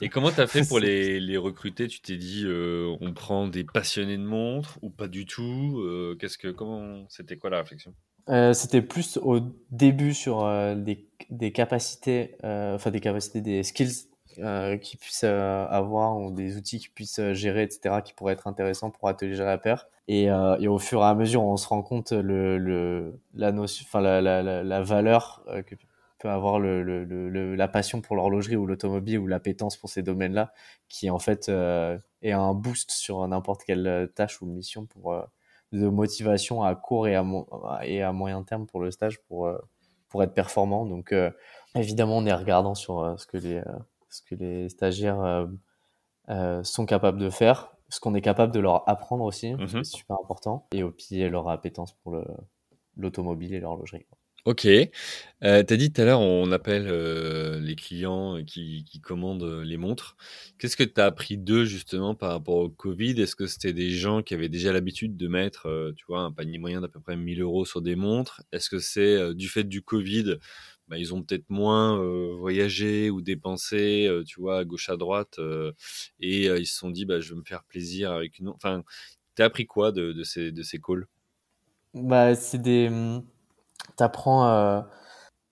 Et comment t'as fait pour les, les recruter? Tu t'es dit, euh, on prend des passionnés de montres ou pas du tout? Euh, Qu'est-ce que, comment, c'était quoi la réflexion? Euh, c'était plus au début sur des, des capacités, enfin des capacités, des skills qui puissent avoir ou des outils qui puissent gérer, etc., qui pourraient être intéressants pour Atelier Gérer la paire. Et, et, au fur et à mesure, on se rend compte le, le la notion, enfin la, la, la, valeur que peut avoir le, le, la passion pour l'horlogerie ou l'automobile ou l'appétence pour ces domaines-là, qui en fait est un boost sur n'importe quelle tâche ou mission pour de motivation à court et à, et à moyen terme pour le stage pour, euh, pour être performant. Donc, euh, évidemment, on est regardant sur euh, ce que les, ce que les stagiaires sont capables de faire, ce qu'on est capable de leur apprendre aussi, mmh c'est super important, et puis leur appétence pour l'automobile et l'horlogerie. Ok. Euh, tu as dit tout à l'heure, on appelle euh, les clients qui, qui commandent euh, les montres. Qu'est-ce que tu as appris d'eux justement par rapport au Covid? Est-ce que c'était des gens qui avaient déjà l'habitude de mettre, euh, tu vois, un panier moyen d'à peu près 1000 euros sur des montres? Est-ce que c'est du fait du Covid bah, ils ont peut-être moins voyagé ou dépensé, tu vois, à gauche à droite, et ils se sont dit, bah, je vais me faire plaisir avec une. Enfin, t'as appris quoi de, de ces de ces calls? Bah, c'est des hum, t'apprends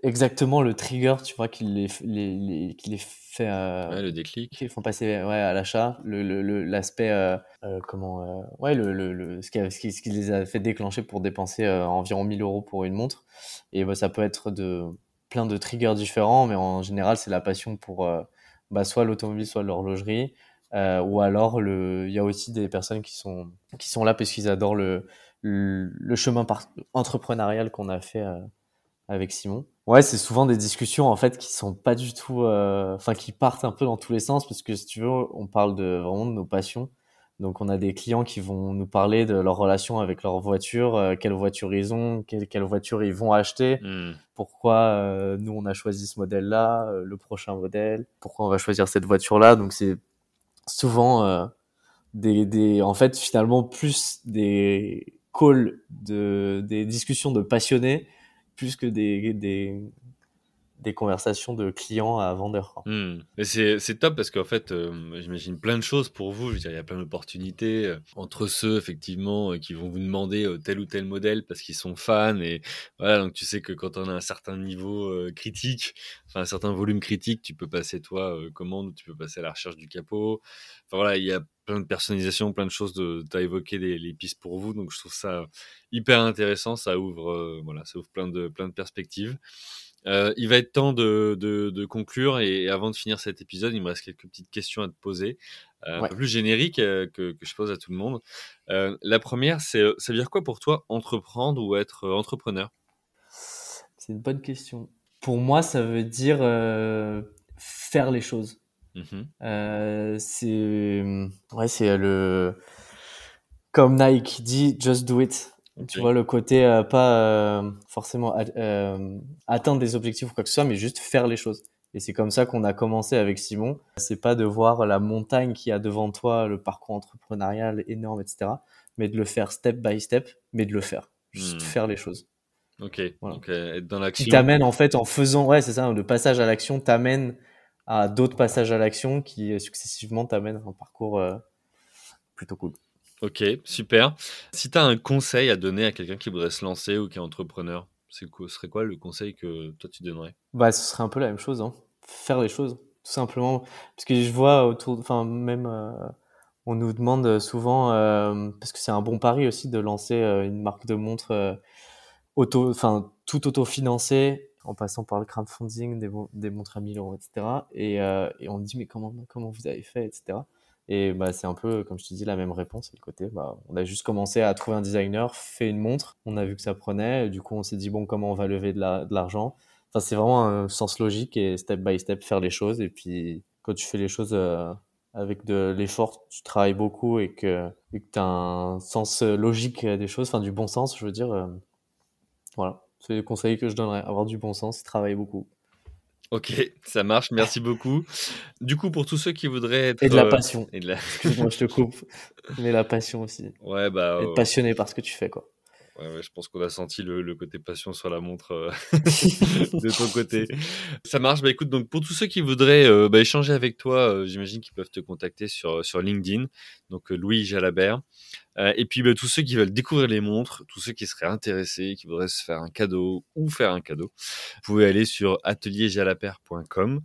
exactement le trigger, tu vois, qui les, les, les, qui les fait. Euh, ouais, le déclic. Qui font passer ouais, à l'achat. L'aspect. Le, euh, comment. Euh, ouais, le, le, ce, qui ce, qui, ce qui les a fait déclencher pour dépenser environ 1000 euros pour une montre. Et bah, ça peut être de plein de triggers différents, mais en général, c'est la passion pour bah, soit l'automobile, soit l'horlogerie. ou alors, il y a aussi des personnes qui sont, qui sont là parce qu'ils adorent le, le chemin entrepreneurial qu'on a fait euh, avec Simon. Ouais, c'est souvent des discussions en fait qui sont pas du tout, euh, enfin qui partent un peu dans tous les sens parce que si tu veux, on parle de vraiment de nos passions. Donc on a des clients qui vont nous parler de leur relation avec leur voiture, euh, quelle voiture ils ont, quelle, quelle voiture ils vont acheter, mmh. pourquoi nous on a choisi ce modèle-là, le prochain modèle, pourquoi on va choisir cette voiture-là. Donc c'est souvent des, des, en fait finalement plus des call de des discussions de passionnés plus que des, des, des conversations de clients à vendeurs. Mmh. C'est, top parce qu'en fait, euh, j'imagine plein de choses pour vous. Il y a plein d'opportunités euh, entre ceux, effectivement, euh, qui vont vous demander tel ou tel modèle parce qu'ils sont fans. Et voilà, donc tu sais que quand on a un certain niveau critique, enfin un certain volume critique, tu peux passer, toi, commande tu peux passer à la recherche du capot. Enfin voilà, il y a plein de personnalisation, plein de choses. Tu as évoqué les, les, pistes pour vous. Donc je trouve ça hyper intéressant. Ça ouvre, voilà, ça ouvre plein de, plein de perspectives. Euh, il va être temps de, de, de, conclure et avant de finir cet épisode, il me reste quelques petites questions à te poser, euh, un peu plus génériques euh, que, que, je pose à tout le monde. Euh, la première, c'est ça veut dire quoi pour toi entreprendre ou être entrepreneur? C'est une bonne question. Pour moi, ça veut dire faire les choses. Mmh c'est ouais, c'est le comme Nike dit, just do it. Tu vois le côté euh, pas euh, forcément euh, atteindre des objectifs ou quoi que ce soit, mais juste faire les choses. Et c'est comme ça qu'on a commencé avec Simon. C'est pas de voir la montagne qui a devant toi, le parcours entrepreneurial énorme, etc. Mais de le faire step by step, mais de le faire. Juste hmm. faire les choses. Ok. Donc être dans l'action. Qui t'amène en fait en faisant, ouais, c'est ça, le passage à l'action t'amène à d'autres passages à l'action qui successivement t'amènent à un parcours plutôt cool. Ok, super. Si tu as un conseil à donner à quelqu'un qui voudrait se lancer ou qui est entrepreneur, ce serait quoi le conseil que toi tu donnerais? Bah, ce serait un peu la même chose, hein. faire les choses, tout simplement. Parce que je vois autour, enfin même, euh, on nous demande souvent, euh, parce que c'est un bon pari aussi de lancer euh, une marque de montre auto, enfin tout autofinancé en passant par le crowdfunding, des, des montres à 1000 euros, etc. Et, et on dit mais comment comment vous avez fait, etc. Et bah, c'est un peu, comme je te dis, la même réponse. Côté, bah, on a juste commencé à trouver un designer, fait une montre, on a vu que ça prenait, du coup, on s'est dit, bon, comment on va lever de l'argent? Enfin, c'est vraiment un sens logique et step by step faire les choses. Et puis, quand tu fais les choses euh, avec de l'effort, tu travailles beaucoup et que tu as un sens logique des choses, enfin, du bon sens, je veux dire, euh, voilà. C'est le conseil que je donnerais, avoir du bon sens travailler beaucoup. Ok, ça marche, merci beaucoup. Du coup, pour tous ceux qui voudraient être... Et de la euh, passion. La... Excuse-moi, je te coupe. Mais la passion aussi. Ouais, bah... Être passionné par ce que tu fais, quoi. Ouais, ouais, je pense qu'on a senti le, le, côté passion sur la montre euh, de ton côté. Ça marche. Bah écoute, donc pour tous ceux qui voudraient euh, bah, échanger avec toi, j'imagine qu'ils peuvent te contacter sur, sur LinkedIn. Donc Louis Jalabert. Euh, et puis bah, tous ceux qui veulent découvrir les montres, tous ceux qui seraient intéressés, qui voudraient se faire un cadeau ou faire un cadeau, vous pouvez aller sur atelierjalapère.com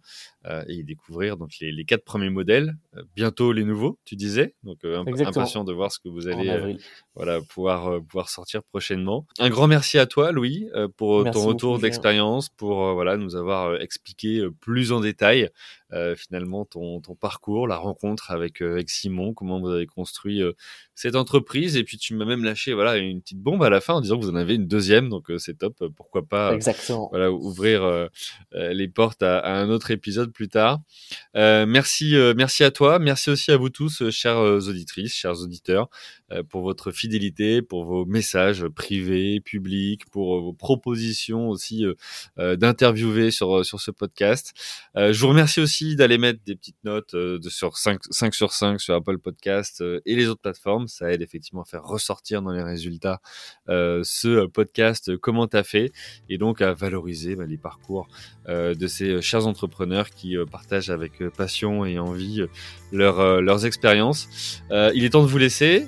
euh, et découvrir donc les, les quatre premiers modèles. Euh, bientôt les nouveaux, tu disais. Donc euh, impatient de voir ce que vous allez voilà pouvoir pouvoir sortir prochainement. Un grand merci à toi, Louis, pour ton retour d'expérience, pour voilà nous avoir expliqué plus en détail finalement ton, ton parcours, la rencontre avec, avec Simon, comment vous avez construit cette entreprise. Et puis tu m'as même lâché voilà une petite bombe à la fin en disant que vous en avez une deuxième, donc c'est top. Pourquoi pas Exactement. voilà ouvrir les portes à, à, un autre épisode plus tard. Euh, merci, euh, merci à toi, merci aussi à vous tous, euh, chères auditrices, chers auditeurs, pour votre fidélité, pour vos messages privés, publics, pour vos propositions aussi d'interviewer sur sur ce podcast. je vous remercie aussi d'aller mettre des petites notes de sur 5, 5 sur 5 sur Apple Podcast et les autres plateformes. Ça aide effectivement à faire ressortir dans les résultats ce podcast comment t'as fait et donc à valoriser bah, les parcours de ces chers entrepreneurs qui euh, partagent avec euh, passion et envie euh, leur, leurs expériences. il est temps de vous laisser.